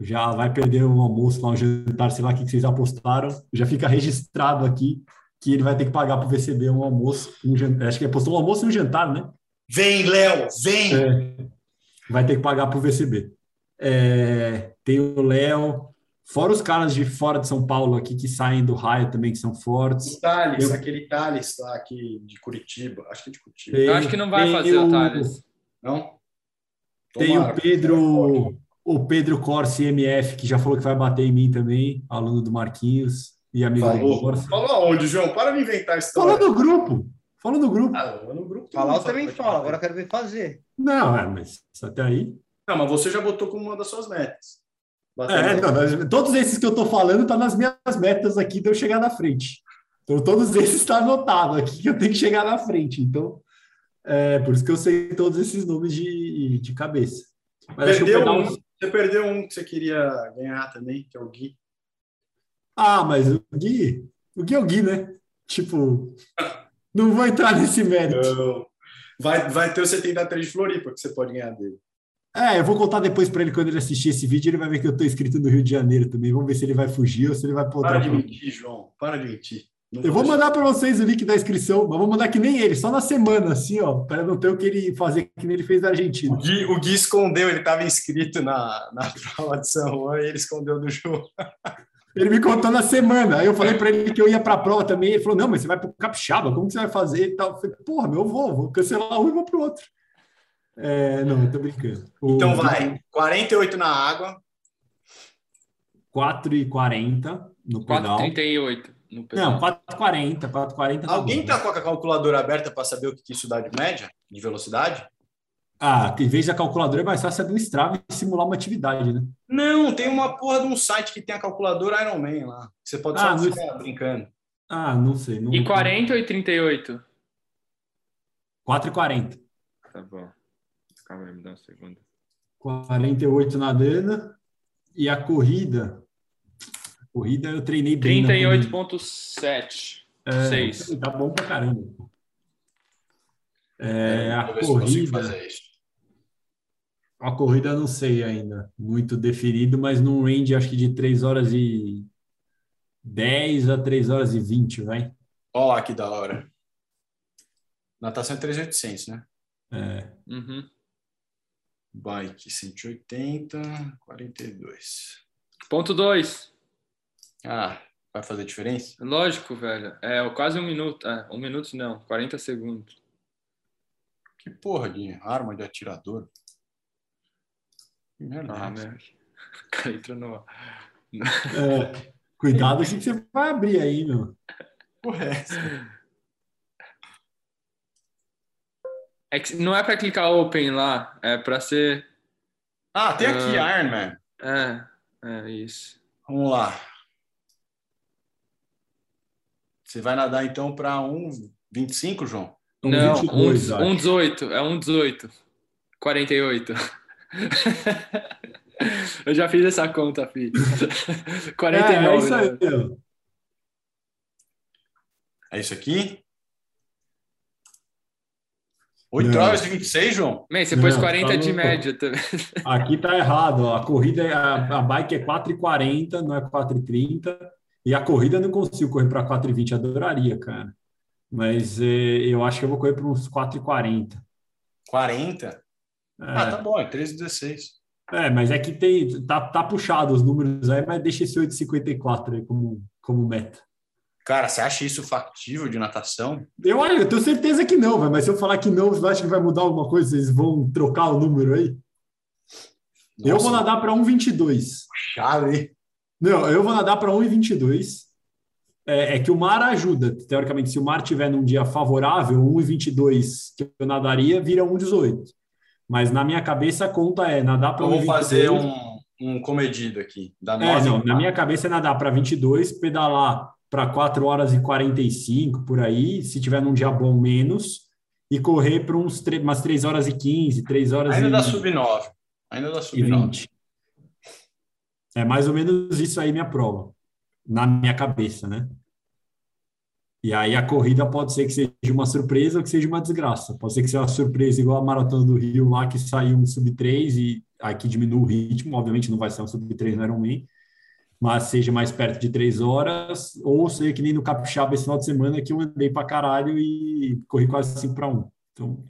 Já vai perder um almoço lá, um jantar, sei lá o que vocês apostaram. Já fica registrado aqui que ele vai ter que pagar para o VCB um almoço, um jantar. Acho que apostou um almoço e um jantar, né? Vem, Léo, vem! É, vai ter que pagar para o VCB. É, tem o Léo, fora os caras de fora de São Paulo aqui que saem do raio também, que são fortes. O Thales, Eu... aquele Thales lá aqui de Curitiba, acho que é de Curitiba. Tem, Eu acho que não vai fazer o, o Thales. Não? Tem o Pedro, o Pedro Corsi MF, que já falou que vai bater em mim também, aluno do Marquinhos e amigo falou, do Corsi. Falou aonde, João? Para de inventar história. Falou no grupo. Falou no grupo. Ah, no grupo Falar eu também fala, agora eu quero ver fazer. Não, é, mas até aí. Não, mas você já botou como uma das suas metas. É, não, todos esses que eu estou falando estão tá nas minhas metas aqui de eu chegar na frente. Então, todos esses estão tá anotado aqui que eu tenho que chegar na frente. Então, é por isso que eu sei todos esses nomes de, de cabeça. Mas perdeu um, Você perdeu um que você queria ganhar também, que é o Gui. Ah, mas o Gui, o Gui é o Gui, né? Tipo, não vou entrar nesse mérito. Não. Vai, vai ter o 73 de Floripa que você pode ganhar dele. É, eu vou contar depois para ele quando ele assistir esse vídeo, ele vai ver que eu estou inscrito no Rio de Janeiro também. Vamos ver se ele vai fugir ou se ele vai outra Para de mentir, João. Para de mentir. Não eu vou mandar para vocês o link da inscrição, mas vou mandar que nem ele, só na semana, assim, ó, para não ter o que ele fazer que nem ele fez da Argentina. O Gui, o Gui escondeu, ele estava inscrito na, na prova de São Juan e ele escondeu do jogo. Ele me contou na semana. Aí eu falei para ele que eu ia para a prova também. Ele falou: Não, mas você vai para o Capixaba, como que você vai fazer? E tal. Eu falei: Porra, meu, eu vou, vou cancelar um e vou para o outro. É, não, tô brincando. O, então vai, 48 na água. 4 e 40 no pedal. 4,38 no pedal. Não, 4,40, 4,40. Tá Alguém tá com a calculadora aberta para saber o que isso dá de média, de velocidade? Ah, em vez da calculadora é mais fácil do Strava e simular uma atividade, né? Não, tem uma porra de um site que tem a calculadora Ironman lá. Você pode só ah, ficar brincando. Ah, não sei. Não... E 40 ou 38? 4 e 40. Tá bom. Calma aí, me dá um segundo. 48 na Dana. E a corrida. A corrida eu treinei bem. 38,7. É, 6. Tá bom pra caramba. É, a corrida. A corrida não sei ainda, muito definido, mas num range acho que de 3 horas e 10 a 3 horas e 20, vai. Olha lá que da hora. Natação é 3.800, né? É. Uhum. Bike 180, 42. Ponto 2. Ah, vai fazer diferença? Lógico, velho. É quase um minuto. É, um minuto não, 40 segundos. Que porra de arma de atirador. Que merda. Ah, né? Cara entrou no. É, cuidado que você vai abrir aí, meu. Porra, é É que não é para clicar open lá, é para ser. Ah, tem aqui, uh, Iron Man. É, é isso. Vamos lá. Você vai nadar então para 1,25, João? Não, 1,18. É 1,18. 48. Eu já fiz essa conta, filho. 49. É, é isso aí. Né? É isso aqui? 8 horas e 26, João? Man, você pôs 40 tá de média também. Aqui tá errado. Ó. A corrida, a, a bike é 4,40, não é 4,30. E a corrida eu não consigo correr para 4,20. Adoraria, cara. Mas é, eu acho que eu vou correr para uns 4,40. 40? É. Ah, tá bom, é 3,16. É, mas é que tem, tá, tá puxado os números aí, mas deixa esse 8,54 aí como, como meta. Cara, você acha isso factível de natação? Eu, eu tenho certeza que não, mas se eu falar que não, você acha que vai mudar alguma coisa? Vocês vão trocar o número aí? Nossa. Eu vou nadar para 1,22. Chave. Não, eu vou nadar para 1,22. É, é que o mar ajuda. Teoricamente, se o mar tiver num dia favorável, 1,22 que eu nadaria vira 1,18. Mas na minha cabeça a conta é nadar para 1,22. Vou fazer um, um comedido aqui. Da é, não, na minha cabeça é nadar para 22, pedalar para 4 horas e 45 por aí, se tiver num dia bom menos, e correr para uns umas 3 horas e 15, 3 horas Ainda e... dá sub-9. Ainda dá sub-9. É mais ou menos isso aí minha prova, na minha cabeça, né? E aí a corrida pode ser que seja uma surpresa ou que seja uma desgraça. Pode ser que seja uma surpresa igual a Maratona do Rio lá, que saiu um sub-3 e aqui diminui o ritmo. Obviamente não vai ser um sub-3 no Ironman, mas seja mais perto de três horas, ou seja que nem no Capixaba esse final de semana que eu andei para caralho e corri quase 5 para 1. Então,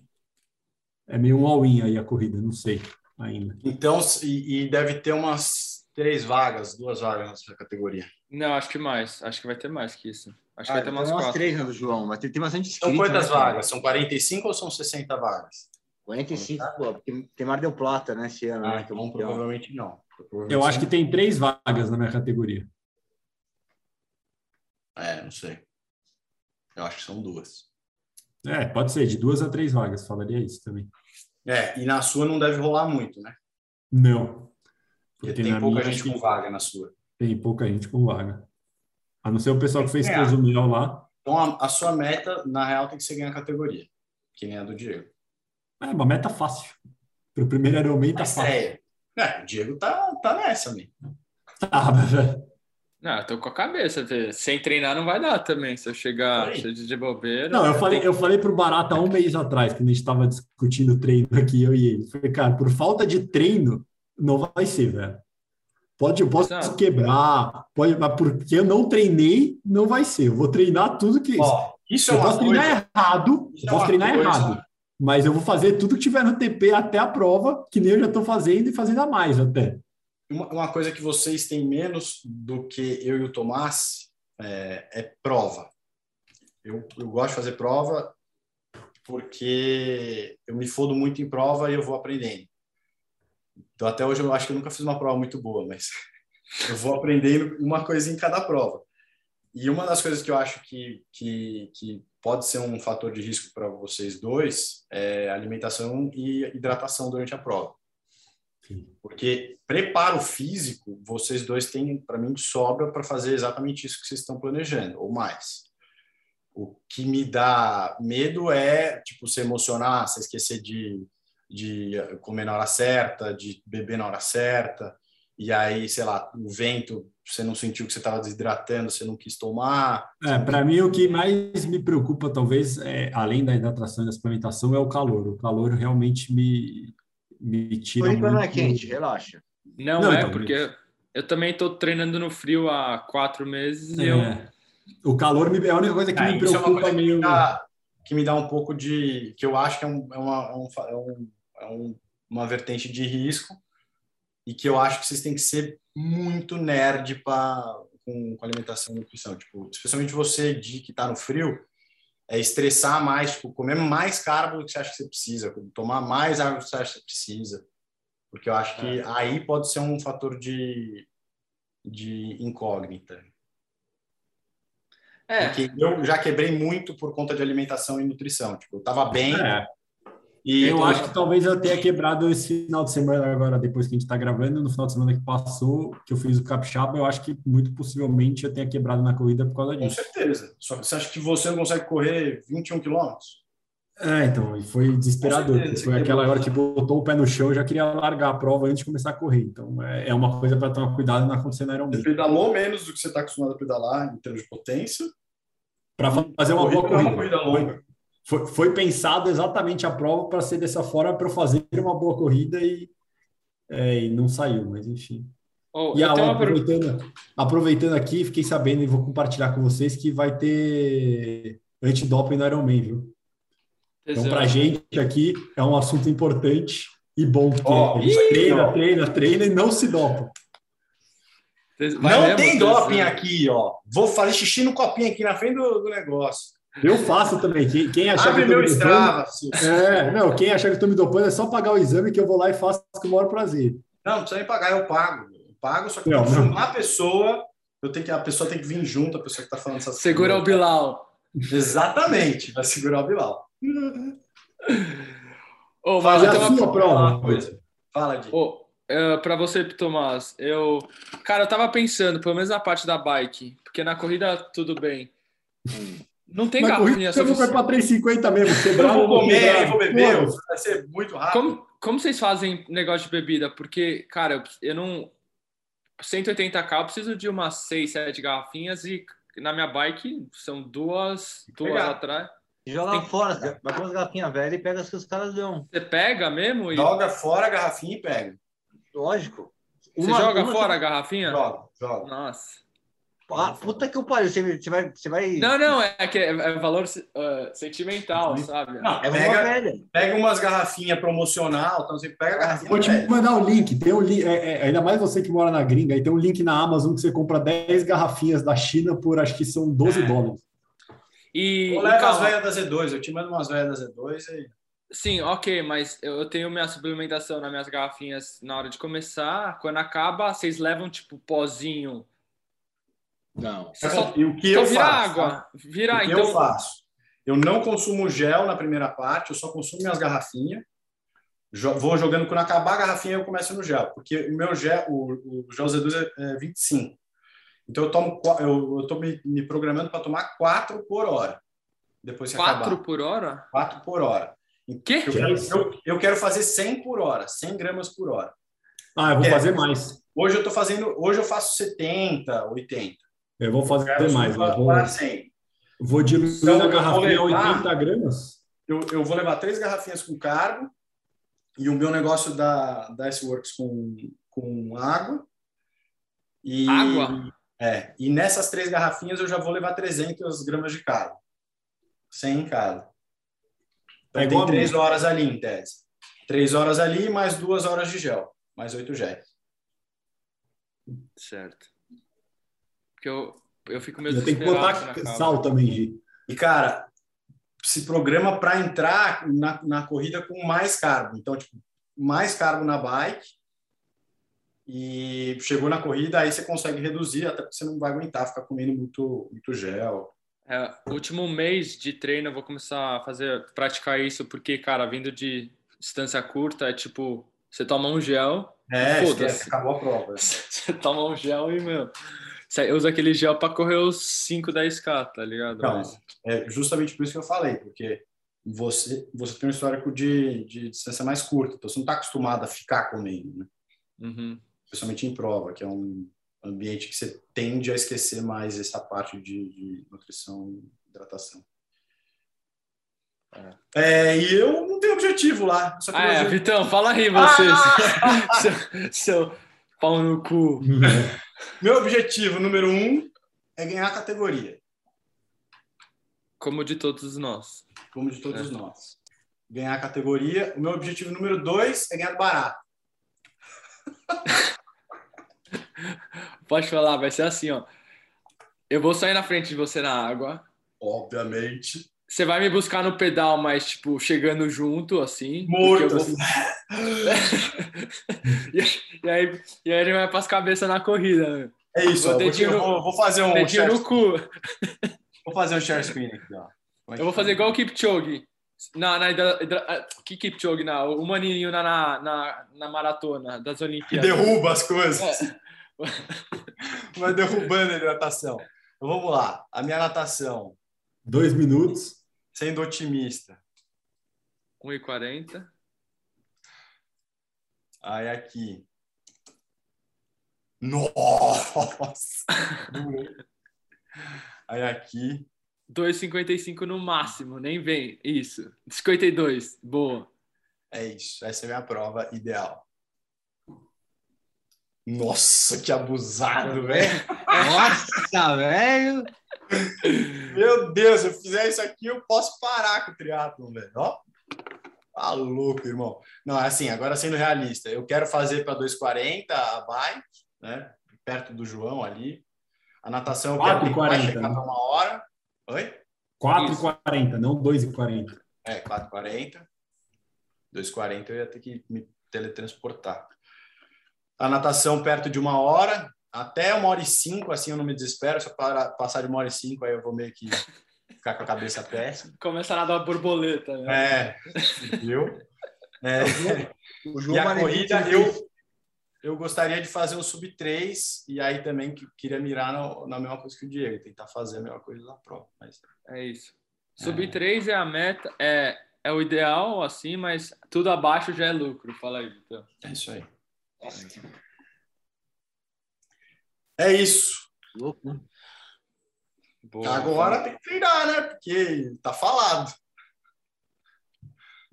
é meio um all-in aí a corrida, não sei ainda. Então, e, e, deve ter umas três vagas, duas vagas nessa categoria. Não, acho que mais. Acho que vai ter mais que isso. Acho ah, que vai ter umas, umas quatro. três, né, do João? Mas tem, tem bastante inscrito. São quantas né, vagas? São 45 ou são 60 vagas? 45, pô, porque tem Mar del Plata, né, esse ano. Ah, né, então, provavelmente não. Provavelmente eu acho que tem três vagas na minha categoria. É, não sei. Eu acho que são duas. É, pode ser, de duas a três vagas, falaria isso também. É, e na sua não deve rolar muito, né? Não. Porque, tem pouca gente com vaga na sua. Tem pouca gente com vaga. A não ser o pessoal que fez é. Cozumel lá. Então a, a, sua meta, na real, tem que ser ganhar a categoria, que nem a do Diego. É uma meta fácil. Para o primeiro Ironman tá fácil. É, é, o Diego tá, tá nessa, amigo. Ah, mas... Não, eu tô com a cabeça. Sem treinar não vai dar também. Se eu chegar cheio de bobeira. Não, eu falei, eu falei pro Barata um mês atrás, quando a gente estava discutindo treino aqui, eu e ele. Falei, cara, por falta de treino, não vai ser, velho. Pode, eu posso Exato. quebrar, pode, mas porque eu não treinei, não vai ser. Eu vou treinar tudo que. Ó, isso eu é posso coisa. treinar errado, isso eu posso é treinar coisa. errado. Mas eu vou fazer tudo que tiver no TP até a prova, que nem eu já estou fazendo e fazendo a mais até. Uma, uma, coisa que vocês têm menos do que eu e o Tomás é, é prova. Eu, eu gosto de fazer prova porque eu me fodo muito em prova e eu vou aprendendo. Então, até hoje, eu acho que eu nunca fiz uma prova muito boa, mas eu vou aprendendo uma coisa em cada prova. E uma das coisas que eu acho que, que, que pode ser um fator de risco para vocês dois é alimentação e hidratação durante a prova. Porque preparo físico, vocês dois têm, para mim, sobra para fazer exatamente isso que vocês estão planejando, ou mais. O que me dá medo é, tipo, se emocionar, se esquecer de, de comer na hora certa, de beber na hora certa, e aí, sei lá, o vento, você não sentiu que você estava desidratando, você não quis tomar. É, para mim, o que mais me preocupa, talvez, é, além da hidratação e da suplementação, é o calor. O calor realmente me, me tira. Floripa muito... não é quente, relaxa. Não, não é, então, porque eu também estou treinando no frio há quatro meses é. e eu. O calor me, é a única coisa que é, me preocupa é meio. Dá, que me dá um pouco de. que eu acho que é, um, é, uma, é, um, é, um, é um, uma vertente de risco e que eu acho que vocês têm que ser muito nerd pra, com, com alimentação e nutrição. Tipo, especialmente você de que está no frio, é estressar mais, tipo, comer mais carbo do que você acha que você precisa, tomar mais água do que você acha que você precisa. Porque eu acho que é. aí pode ser um fator de, de incógnita. É. Porque eu já quebrei muito por conta de alimentação e nutrição. Tipo, eu tava bem, é. E eu acho que talvez eu tenha quebrado esse final de semana agora, depois que a gente está gravando, no final de semana que passou, que eu fiz o capixaba, eu acho que muito possivelmente eu tenha quebrado na corrida por causa disso. Com certeza. Só que você acha que você não consegue correr 21 quilômetros? É, então, e foi desesperador. Foi aquela hora que botou o pé no chão, eu já queria largar a prova antes de começar a correr. Então, é, é uma coisa para tomar cuidado não acontecer na Ironman. Você pedalou menos do que você está acostumado a pedalar em termos de potência? Para fazer uma boa corrida. Uma corrida longa foi, foi pensado exatamente a prova para ser dessa forma, para fazer uma boa corrida e, é, e não saiu, mas enfim. Oh, e a, aproveitando, aproveitando aqui, fiquei sabendo e vou compartilhar com vocês que vai ter antidoping no Ironman, viu? Então, para a gente aqui é um assunto importante e bom, porque oh, treina, treina, treina e não se dopa. Vai não tem doping aqui, ó. Vou fazer xixi no copinho aqui na frente do, do negócio. Eu faço também. Quem, quem achar Abre que eu tô Strava, é, não, quem achar que eu estou me dopando é só pagar o exame que eu vou lá e faço com o maior prazer. Não, não precisa nem pagar, eu pago. Eu pago, só que não, eu não. a pessoa, eu tenho que, a pessoa tem que vir junto, a pessoa que está falando essas Segura coisas. o Bilal. Exatamente, vai segurar o Bilal. Oh, mas Fala a sua prova. Coisa. Fala, Gui. Oh, uh, para você, Tomás, eu... Cara, eu tava pensando, pelo menos na parte da bike, porque na corrida tudo bem. Não tem garrafinha suficiente. Eu vou para 3,50 mesmo. Quebrar, eu vou comer, eu vou beber, vai ser muito rápido. Como, como vocês fazem negócio de bebida? Porque, cara, eu não... 180k, eu preciso de umas 6, 7 garrafinhas e na minha bike são duas, duas atrás. Joga Tem... fora, vai com as garrafinhas velhas e pega as que os caras dão. Você pega mesmo? E... Joga fora a garrafinha e pega. Lógico. Você uma, joga uma fora a garrafinha? Joga, joga. Nossa. Ah, puta que o pariu, você, você, vai, você vai. Não, não, é que é, é valor uh, sentimental, sabe? Não, é pega, velha. pega umas garrafinhas promocional, então você pega a garrafinha. Vou te mandar o link, tem um link, é, é, ainda mais você que mora na gringa, aí tem um link na Amazon que você compra 10 garrafinhas da China por acho que são 12 é. dólares. E, Ou leva as velhas da Z2, eu te mando umas velhas da Z2 e. Sim, ok, mas eu tenho minha suplementação nas minhas garrafinhas na hora de começar. Quando acaba, vocês levam tipo pozinho não. Só... E o que então, eu vira faço? água. Vira, o que então... eu faço? Eu não consumo gel na primeira parte, eu só consumo minhas garrafinhas. Vou jogando, quando acabar a garrafinha, eu começo no gel, porque o meu gel, o, o gel Z2 é 25. Então eu tomo, eu, eu tô me, me programando para tomar 4 por hora. Depois que 4 acabar. por hora? 4 por hora. Que? Eu quero, eu, eu quero fazer 100 por hora, 100 gramas por hora. Ah, eu vou é, fazer mais. Hoje eu tô fazendo, hoje eu faço 70, 80. Eu vou fazer eu mais. Eu vou, vou diluir então, a garrafinha a 80 gramas. Eu, eu vou levar três garrafinhas com carbo e o meu negócio da, da S-Works com, com água. E, água? É. E nessas três garrafinhas eu já vou levar 300 gramas de carbo. 100 em cada. Então é tem três horas ali, em tese. Três horas ali, mais duas horas de gel. Mais oito géis. Certo. Porque eu, eu fico meio Tem que botar sal também, Gi. E, cara, se programa para entrar na, na corrida com mais carbo. Então, tipo, mais carbo na bike. E chegou na corrida, aí você consegue reduzir, até porque você não vai aguentar ficar comendo muito, muito gel. É, último mês de treino eu vou começar a fazer, praticar isso, porque, cara, vindo de distância curta, é tipo, você toma um gel. É, esquece, acabou a prova. Você toma um gel e, meu, usa aquele gel para correr os 5, 10K, tá ligado? Não, Mas... é justamente por isso que eu falei, porque você, você tem um histórico de, de distância mais curta, então você não está acostumado a ficar comendo, né? Uhum. Especialmente em prova, que é um ambiente que você tende a esquecer mais essa parte de, de nutrição e hidratação. É. é, e eu não tenho objetivo lá. Só que ah, é, Vitão, fala aí você. Ah! seu, seu pau no cu. Meu objetivo número um é ganhar a categoria. Como de todos nós. Como de todos é. nós. Ganhar a categoria. O meu objetivo número dois é ganhar barato. Pode falar, vai ser assim, ó. Eu vou sair na frente de você na água. Obviamente. Você vai me buscar no pedal, mas, tipo, chegando junto, assim. Morto, vou... e, aí, e aí ele vai para as cabeças na corrida. Né? É isso, vou, ó, no, vou, vou, fazer um. Dedinho no cu. Vou fazer um share screen aqui, ó. Eu vou fazer igual o Kipchoge. Na, na, na, que Kipchoge, na, o maninho na, na, na, na maratona das Olimpíadas. Que derruba as coisas. É. Vai derrubando a hidratação. Então, vamos lá. A minha natação. Dois minutos. Sendo otimista. 1,40. Aí aqui. Nossa! Aí aqui. 2,55 no máximo, nem vem. Isso. 52, boa. É isso, essa é a minha prova ideal. Nossa, que abusado, velho. Nossa, velho. Meu Deus, se eu fizer isso aqui, eu posso parar com o triatlon, velho. Ó. Tá louco, irmão. Não, é assim, agora sendo realista, eu quero fazer para 2,40 a bike, né? Perto do João ali. A natação eu quero chegar para uma hora. Oi? 4,40, não 2,40. É, 4,40. 2,40 eu ia ter que me teletransportar. A natação perto de uma hora, até uma hora e cinco, assim eu não me desespero. Se eu passar de uma hora e cinco, aí eu vou meio que ficar com a cabeça péssima. Começar a dar borboleta. Né? É, viu? É. O João e a corrida, eu, eu gostaria de fazer o sub-3 e aí também queria mirar no, na mesma coisa que o Diego, tentar fazer a mesma coisa na prova. Mas... É isso. Sub-3 é. é a meta, é, é o ideal, assim, mas tudo abaixo já é lucro. Fala aí, então. É isso aí. É isso. Louco, né? Boa, Agora tem que treinar, né? Porque tá falado.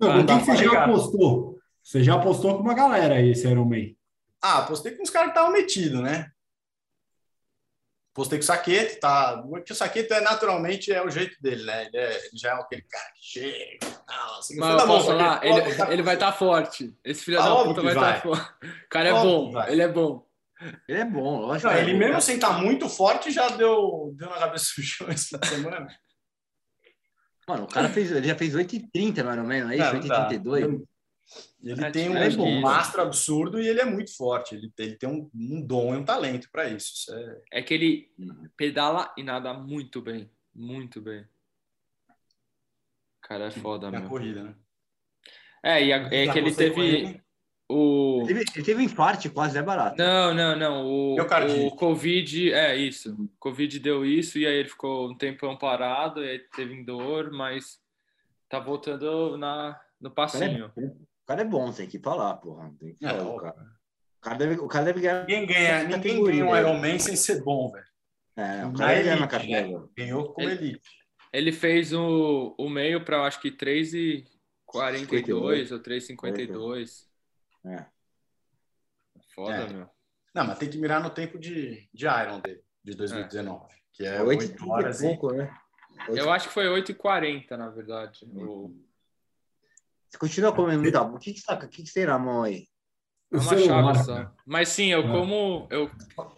Não, ah, que você já apostou? Você já apostou com uma galera aí, esse Iron Man. Ah, apostei com os caras que estavam metidos, né? Postei com o Saquete, tá? Porque o Saquete é naturalmente é o jeito dele, né? Ele, é, ele já é aquele cara que chega. Não, assim, Mas eu posso falar, ele, tá... ele vai estar tá forte. Esse filho ah, da puta vai estar tá forte. O cara é óbvio bom, ele é bom. Ele é bom, lógico. Não, é ele bom, mesmo sem estar tá muito forte já deu, deu na cabeça do chão essa semana. Mano, o cara fez, ele já fez 8,30 mais ou menos, é isso? 8,32. Ele é, tem um, é um mastro absurdo e ele é muito forte. Ele, ele tem um, um dom e um talento para isso. isso é... é... que ele pedala e nada muito bem. Muito bem. O cara é foda, mano. corrida, né? É, e a, é que ele teve. O... Ele, teve, ele teve um infarte quase, é barato. Não, não, não. O, o Covid, é isso. O Covid deu isso e aí ele ficou um tempão parado, aí teve dor, mas tá voltando na, no passinho. O cara é bom, tem que falar, porra. Tem que falar, é, o, cara. o, cara deve, o cara deve ganhar. Ninguém ganha, ninguém ganha um Iron Man sem ser bom, velho. É, o cara ganha na categoria. Né? Ganhou com ele, elite. Ele fez o, o meio para acho que 3,42 ou 3,52. É. Foda, é. meu. Não, mas tem que mirar no tempo de, de Iron dele, de 2019, é. que é 8, 8 horas e pouco, né? 8... Eu acho que foi 8h40, na verdade. O... Você continua comendo muita O que, que, tá, que, que você tem na mão aí? É uma chave só. Mas sim, eu é. como. Eu,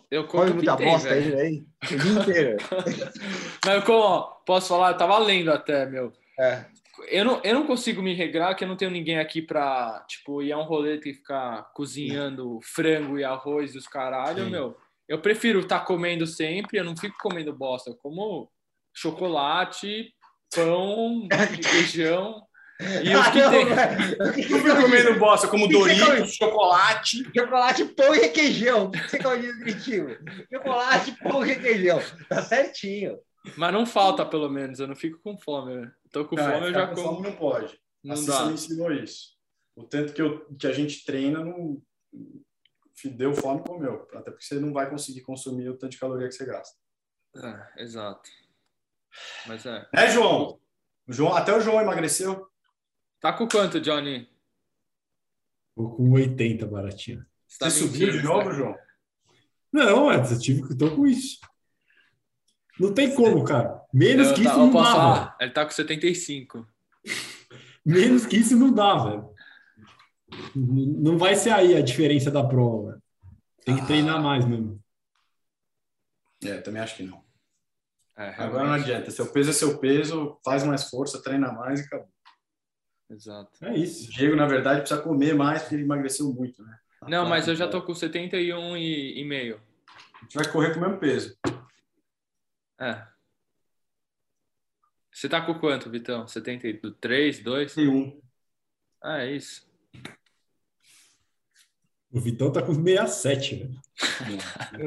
eu como. Come muita bosta aí, aí. O dia inteiro. Mas eu como, posso falar? Eu tava lendo até, meu. É. Eu não, eu não consigo me regrar que eu não tenho ninguém aqui pra, tipo, ir a um rolê e ficar cozinhando frango e arroz e os caralho, sim. meu. Eu prefiro estar tá comendo sempre, eu não fico comendo bosta. Eu como chocolate, pão, requeijão. E os que ah, tem. Eu fui comendo bosta, como Doritos, chocolate. Chocolate, pão e requeijão. Você come direitinho. Chocolate, pão e requeijão. Tá certinho. Mas não falta, pelo menos. Eu não fico com fome. Né? Tô com não, fome, eu já com como. Fome não pode. Não assim dá. você me ensinou isso. O tanto que, eu, que a gente treina, não deu fome, comeu. Até porque você não vai conseguir consumir o tanto de caloria que você gasta. É, exato. Mas é. É, João? O João até o João emagreceu. Tá com quanto, Johnny? Tô com 80, baratinho. Você, tá subiu de novo, João? Não, eu tive que tô com isso. Não tem como, cara. Menos eu que tá, isso não dá. Falar, ele tá com 75. Menos que isso não dá, velho. Não vai ser aí a diferença da prova. Tem que ah. treinar mais mesmo. É, também acho que não. É, Agora não adianta. Seu peso é seu peso, faz mais força, treina mais e acabou. Exato. É isso. O Diego, na verdade, precisa comer mais porque ele emagreceu muito, né? Não, mas eu já tô com 71 e, e meio. A gente vai correr com o mesmo peso. É. Você tá com quanto, Vitão? 73, 2? 71. Ah, é isso. O Vitão tá com 67, velho.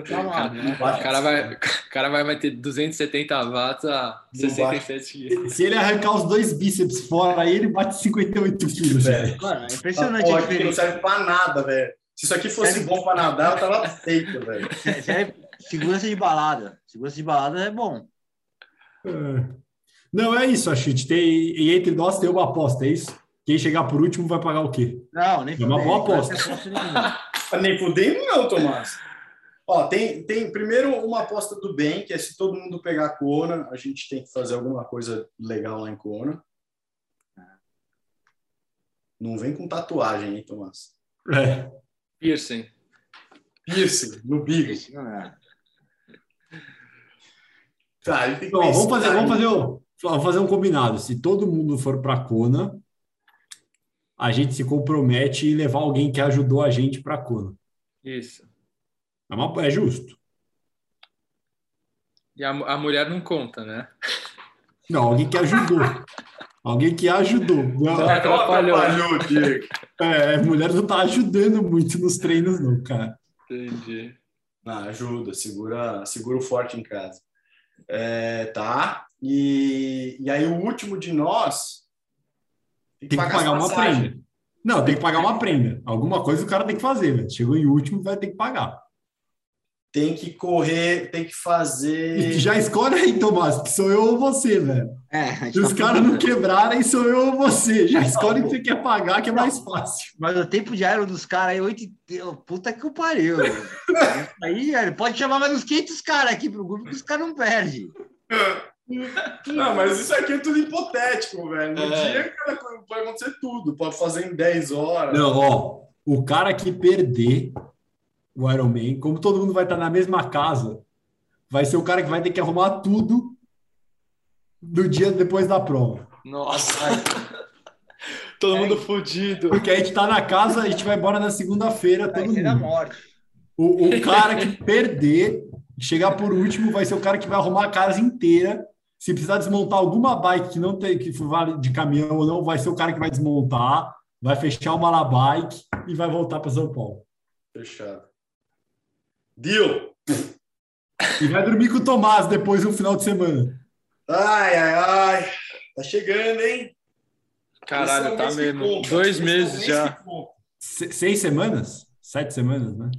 cara, né? o cara vai, o cara vai, vai ter 270 watts a 67 quilos. Se ele arrancar os dois bíceps fora, aí ele bate 58 quilos, velho. Mano, é impressionante diferença. Não serve pra nada, velho. Se isso aqui fosse é... bom pra nadar, eu tava feito, velho. É, segurança de balada. Segurança de balada é bom. É. Não, é isso, a gente tem. E entre nós tem uma aposta, é isso? Quem chegar por último vai pagar o quê? Não, nem É uma boa aposta. nem fudendo, não, Tomás. Ó, tem, tem primeiro uma aposta do bem, que é se todo mundo pegar a Kona, a gente tem que fazer alguma coisa legal lá em Kona. Não vem com tatuagem, hein, Tomás? É. Piercing. Piercing, no bico. Tá, tem que Bom, vamos fazer, vamos fazer, um, vamos fazer um combinado. Se todo mundo for para Kona, a gente se compromete em levar alguém que ajudou a gente para a Kona. Isso. É, uma, é justo. E a, a mulher não conta, né? Não, alguém que ajudou. alguém que ajudou. Não, não atrapalhou. atrapalhou é, a mulher não tá ajudando muito nos treinos, não, cara. Entendi. Não, ajuda, segura, segura o forte em casa. É, tá. E, e aí o último de nós tem que, tem que pagar, uma prenda. Não, tem que pagar uma prenda. Alguma coisa o cara tem que fazer, velho. Chegou em último, vai ter que pagar. tem que correr, tem que fazer. Já escolhe aí, Tomás, que sou eu ou você, velho. É, Se os tá caras não quebrarem, sou eu ou você. Já escolhe o que você quer pagar, que é mais fácil. Mas o tempo de aero dos caras aí, oito. Puta que o pariu. aí, velho, pode chamar mais uns 500 caras aqui pro grupo que os caras não perdem. Não, mas isso aqui é tudo hipotético, velho. No é. dia, cara, pode acontecer tudo. Pode fazer em 10 horas. Não, ó. O cara que perder o Iron Man, como todo mundo vai estar na mesma casa, vai ser o cara que vai ter que arrumar tudo do dia depois da prova. Nossa! todo é, mundo fodido. Porque a gente tá na casa, a gente vai embora na segunda-feira, todo mundo. morte. O, o cara que perder, chegar por último, vai ser o cara que vai arrumar a casa inteira. Se precisar desmontar alguma bike que não tem que vale de caminhão ou não, vai ser o cara que vai desmontar, vai fechar uma la bike e vai voltar para São Paulo. Fechado. Deal! E vai dormir com o Tomás depois do final de semana. Ai, ai, ai. Tá chegando, hein? Caralho, é tá mesmo. Dois meses já. seis semanas? Sete semanas, né?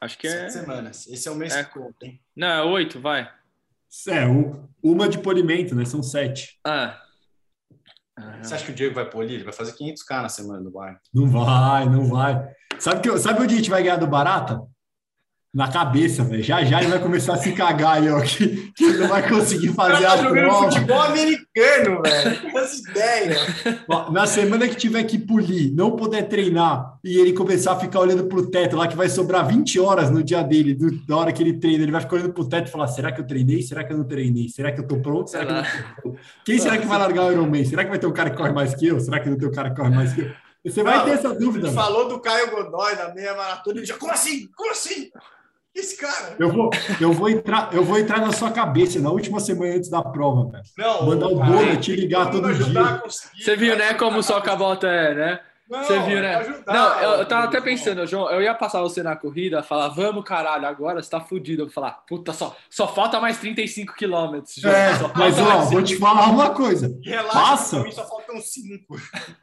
Acho que é. Sete semanas. Esse é o mês é. que conta, hein? Não, é oito, vai. É, uma de polimento, né? São sete. Ah. Você acha que o Diego vai polir? Ele vai fazer 500k na semana do bar. Não vai, não vai. Sabe, que, sabe onde a gente vai ganhar do Barata? Na cabeça, velho. Já já ele vai começar a se cagar aí, ó. Que, que ele não vai conseguir fazer tá a prova. futebol americano, velho. Essa ideia. Na semana que tiver que polir, não poder treinar e ele começar a ficar olhando pro teto lá, que vai sobrar 20 horas no dia dele, do, da hora que ele treina, ele vai ficar olhando pro teto e falar: será que eu treinei? Será que eu não treinei? Será que eu tô pronto? Será que eu tô... Quem será que vai largar o Ironman? Será que vai ter um cara que corre mais que eu? Será que não tem um cara que corre mais que eu? Você vai não, ter essa dúvida. Falou do Caio Godoy na meia maratona e já, como assim? Como assim? Esse cara. Eu vou, eu vou entrar, eu vou entrar na sua cabeça na última semana antes da prova, velho. Não. Mandar o Bono te ligar todo dia. Você viu, né, como só a volta é, né? Você viu, né? Ajudar, não, eu, eu tava até pensando, João, eu ia passar você na corrida, falar, vamos, caralho, agora você tá fudido. Eu vou falar, puta, só, só falta mais 35 quilômetros. É, mas ó, vou te falar uma coisa. Relaxa, passa, mim só faltam 5.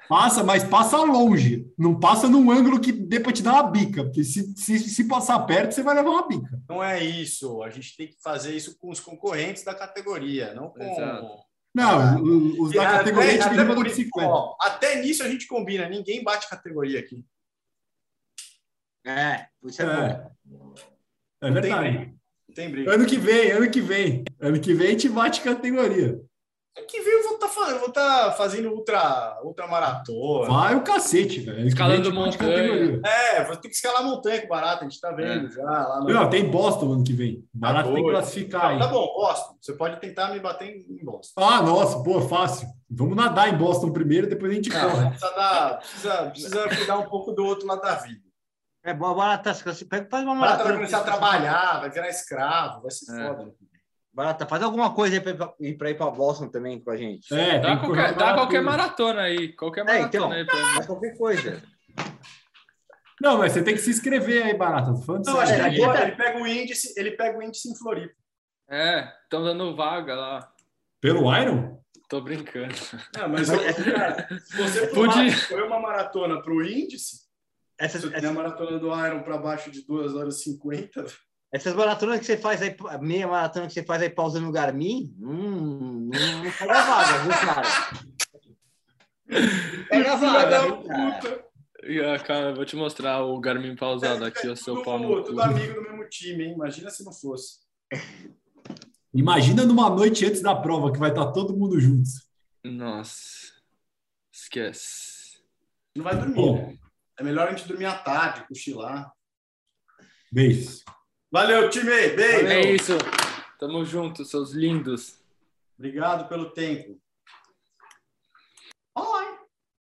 Passa, mas passa longe. Não passa num ângulo que dê pra te dar uma bica. Porque se, se, se passar perto, você vai levar uma bica. Não é isso. A gente tem que fazer isso com os concorrentes da categoria, não com. Exato não, ah, os da categoria até, até, por, bicicleta. Ó, até nisso a gente combina, ninguém bate categoria aqui. É, isso é, é. bom. É verdade. Tem briga. Ano que vem, ano que vem. Ano que vem a gente bate categoria que vem eu vou tá, vou tá fazendo ultra, ultra maratona. Vai o cacete, velho. Escalando montanha. É, vou ter que escalar montanha com barato, a gente tá vendo é. já. Lá no... Não, tem Boston ano que vem. Barato tá tem que classificar Não, aí. Tá bom, Boston. Você pode tentar me bater em Boston. Ah, nossa, pô, fácil. Vamos nadar em Boston primeiro, depois a gente Não, corre. Precisa, dar, precisa, precisa cuidar um pouco do outro lado da vida. É, barata, você pega, faz uma maratona. Barata vai começar a trabalhar, vai virar escravo, vai ser é. foda. Barata, faz alguma coisa aí para ir para ir para Boston também com a gente. É, dá qualquer, dá qualquer maratona aí, qualquer maratona é, então, aí pra qualquer coisa. Não, mas você tem que se inscrever aí, Barata. Não, acho que ele, ele, pega o índice, ele pega o índice em Floripa. É, estão dando vaga lá. Pelo Iron? Tô brincando. Não, mas cara, se você for uma maratona para o índice, essa, você essa... tem a maratona do Iron para baixo de 2 horas e 50, essas maratonas que você faz aí, meia maratona que você faz aí pausando no Garmin, hum, não, não pega vaga, viu, cara? Pega vaga, viu, cara? Ah, cara, vou te mostrar o Garmin pausado aqui, o seu pau no Tudo amigo do mesmo time, hein? Imagina se não fosse. Imagina numa noite antes da prova que vai estar todo mundo juntos. Nossa. Esquece. Não vai dormir, né? É melhor a gente dormir à tarde, cochilar. Beijo. Valeu, time. Beijo. É isso. Tamo junto, seus lindos. Obrigado pelo tempo.